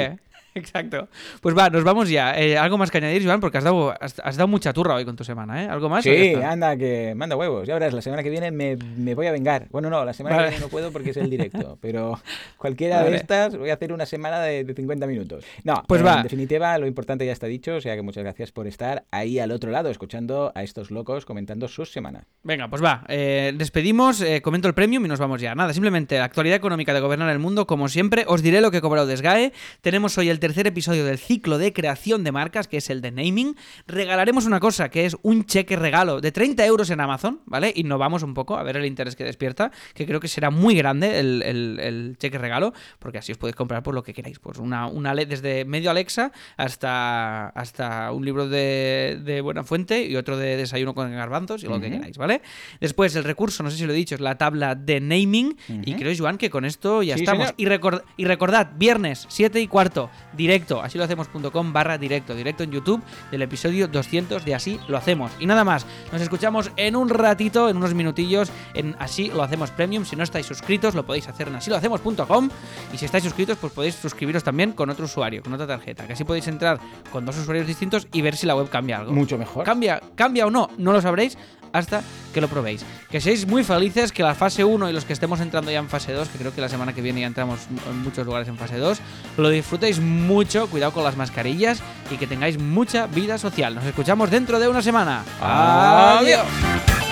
*laughs* Exacto. Pues va, nos vamos ya. Eh, algo más que añadir, Joan, porque has dado, has, has dado mucha turra hoy con tu semana, ¿eh? ¿Algo más? Sí, anda, que manda huevos. Ya verás, la semana que viene me, me voy a vengar. Bueno, no, la semana Vale. que viene no puedo porque es el directo, *laughs* pero cualquiera Vale. de estas voy a hacer una semana de, de 50 minutos. No, Pues en va. definitiva, lo importante ya está dicho, o sea que muchas gracias por estar ahí al otro lado, escuchando a estos locos comentando sus semanas. Venga, pues va. eh, despedimos, eh, comento el premium y nos vamos ya. Nada, simplemente la actualidad económica de gobernar el mundo, como siempre. Os diré lo que he cobrado de SGAE. Tenemos hoy el tercer episodio del ciclo de creación de marcas, que es el de naming. Regalaremos una cosa, que es un cheque regalo de 30 euros en Amazon, ¿vale? Innovamos un poco, a ver el interés que despierta, que creo que será muy grande el, el- el cheque regalo, porque así os podéis comprar por lo que queráis. Pues una, una desde medio Alexa hasta, hasta un libro de, de buena fuente y otro de desayuno con garbanzos y lo que queráis, ¿vale? Después, el recurso, no sé si lo he dicho, es la tabla de naming. Y creo, Joan, que con esto ya Sí, estamos. señor. Y, record- y recordad, viernes 7 y cuarto, directo, así lo hacemos.com barra directo, directo en YouTube del episodio 200 de Así lo hacemos. Y nada más, nos escuchamos en un ratito, en unos minutillos, en Así lo hacemos premium. Si no estáis suscritos, lo podéis hacer en asílohacemos.com. Y si estáis suscritos, pues podéis suscribiros también con otro usuario, con otra tarjeta. Que así podéis entrar con dos usuarios distintos y ver si la web cambia algo. Mucho mejor. ¿Cambia, ¿Cambia o no? No lo sabréis hasta que lo probéis. Que seáis muy felices, que la fase 1 y los que estemos entrando ya en fase 2, que creo que la semana que viene ya entramos en muchos lugares en fase 2, lo disfrutéis mucho, cuidado con las mascarillas y que tengáis mucha vida social. Nos escuchamos dentro de una semana. Adiós. Adiós.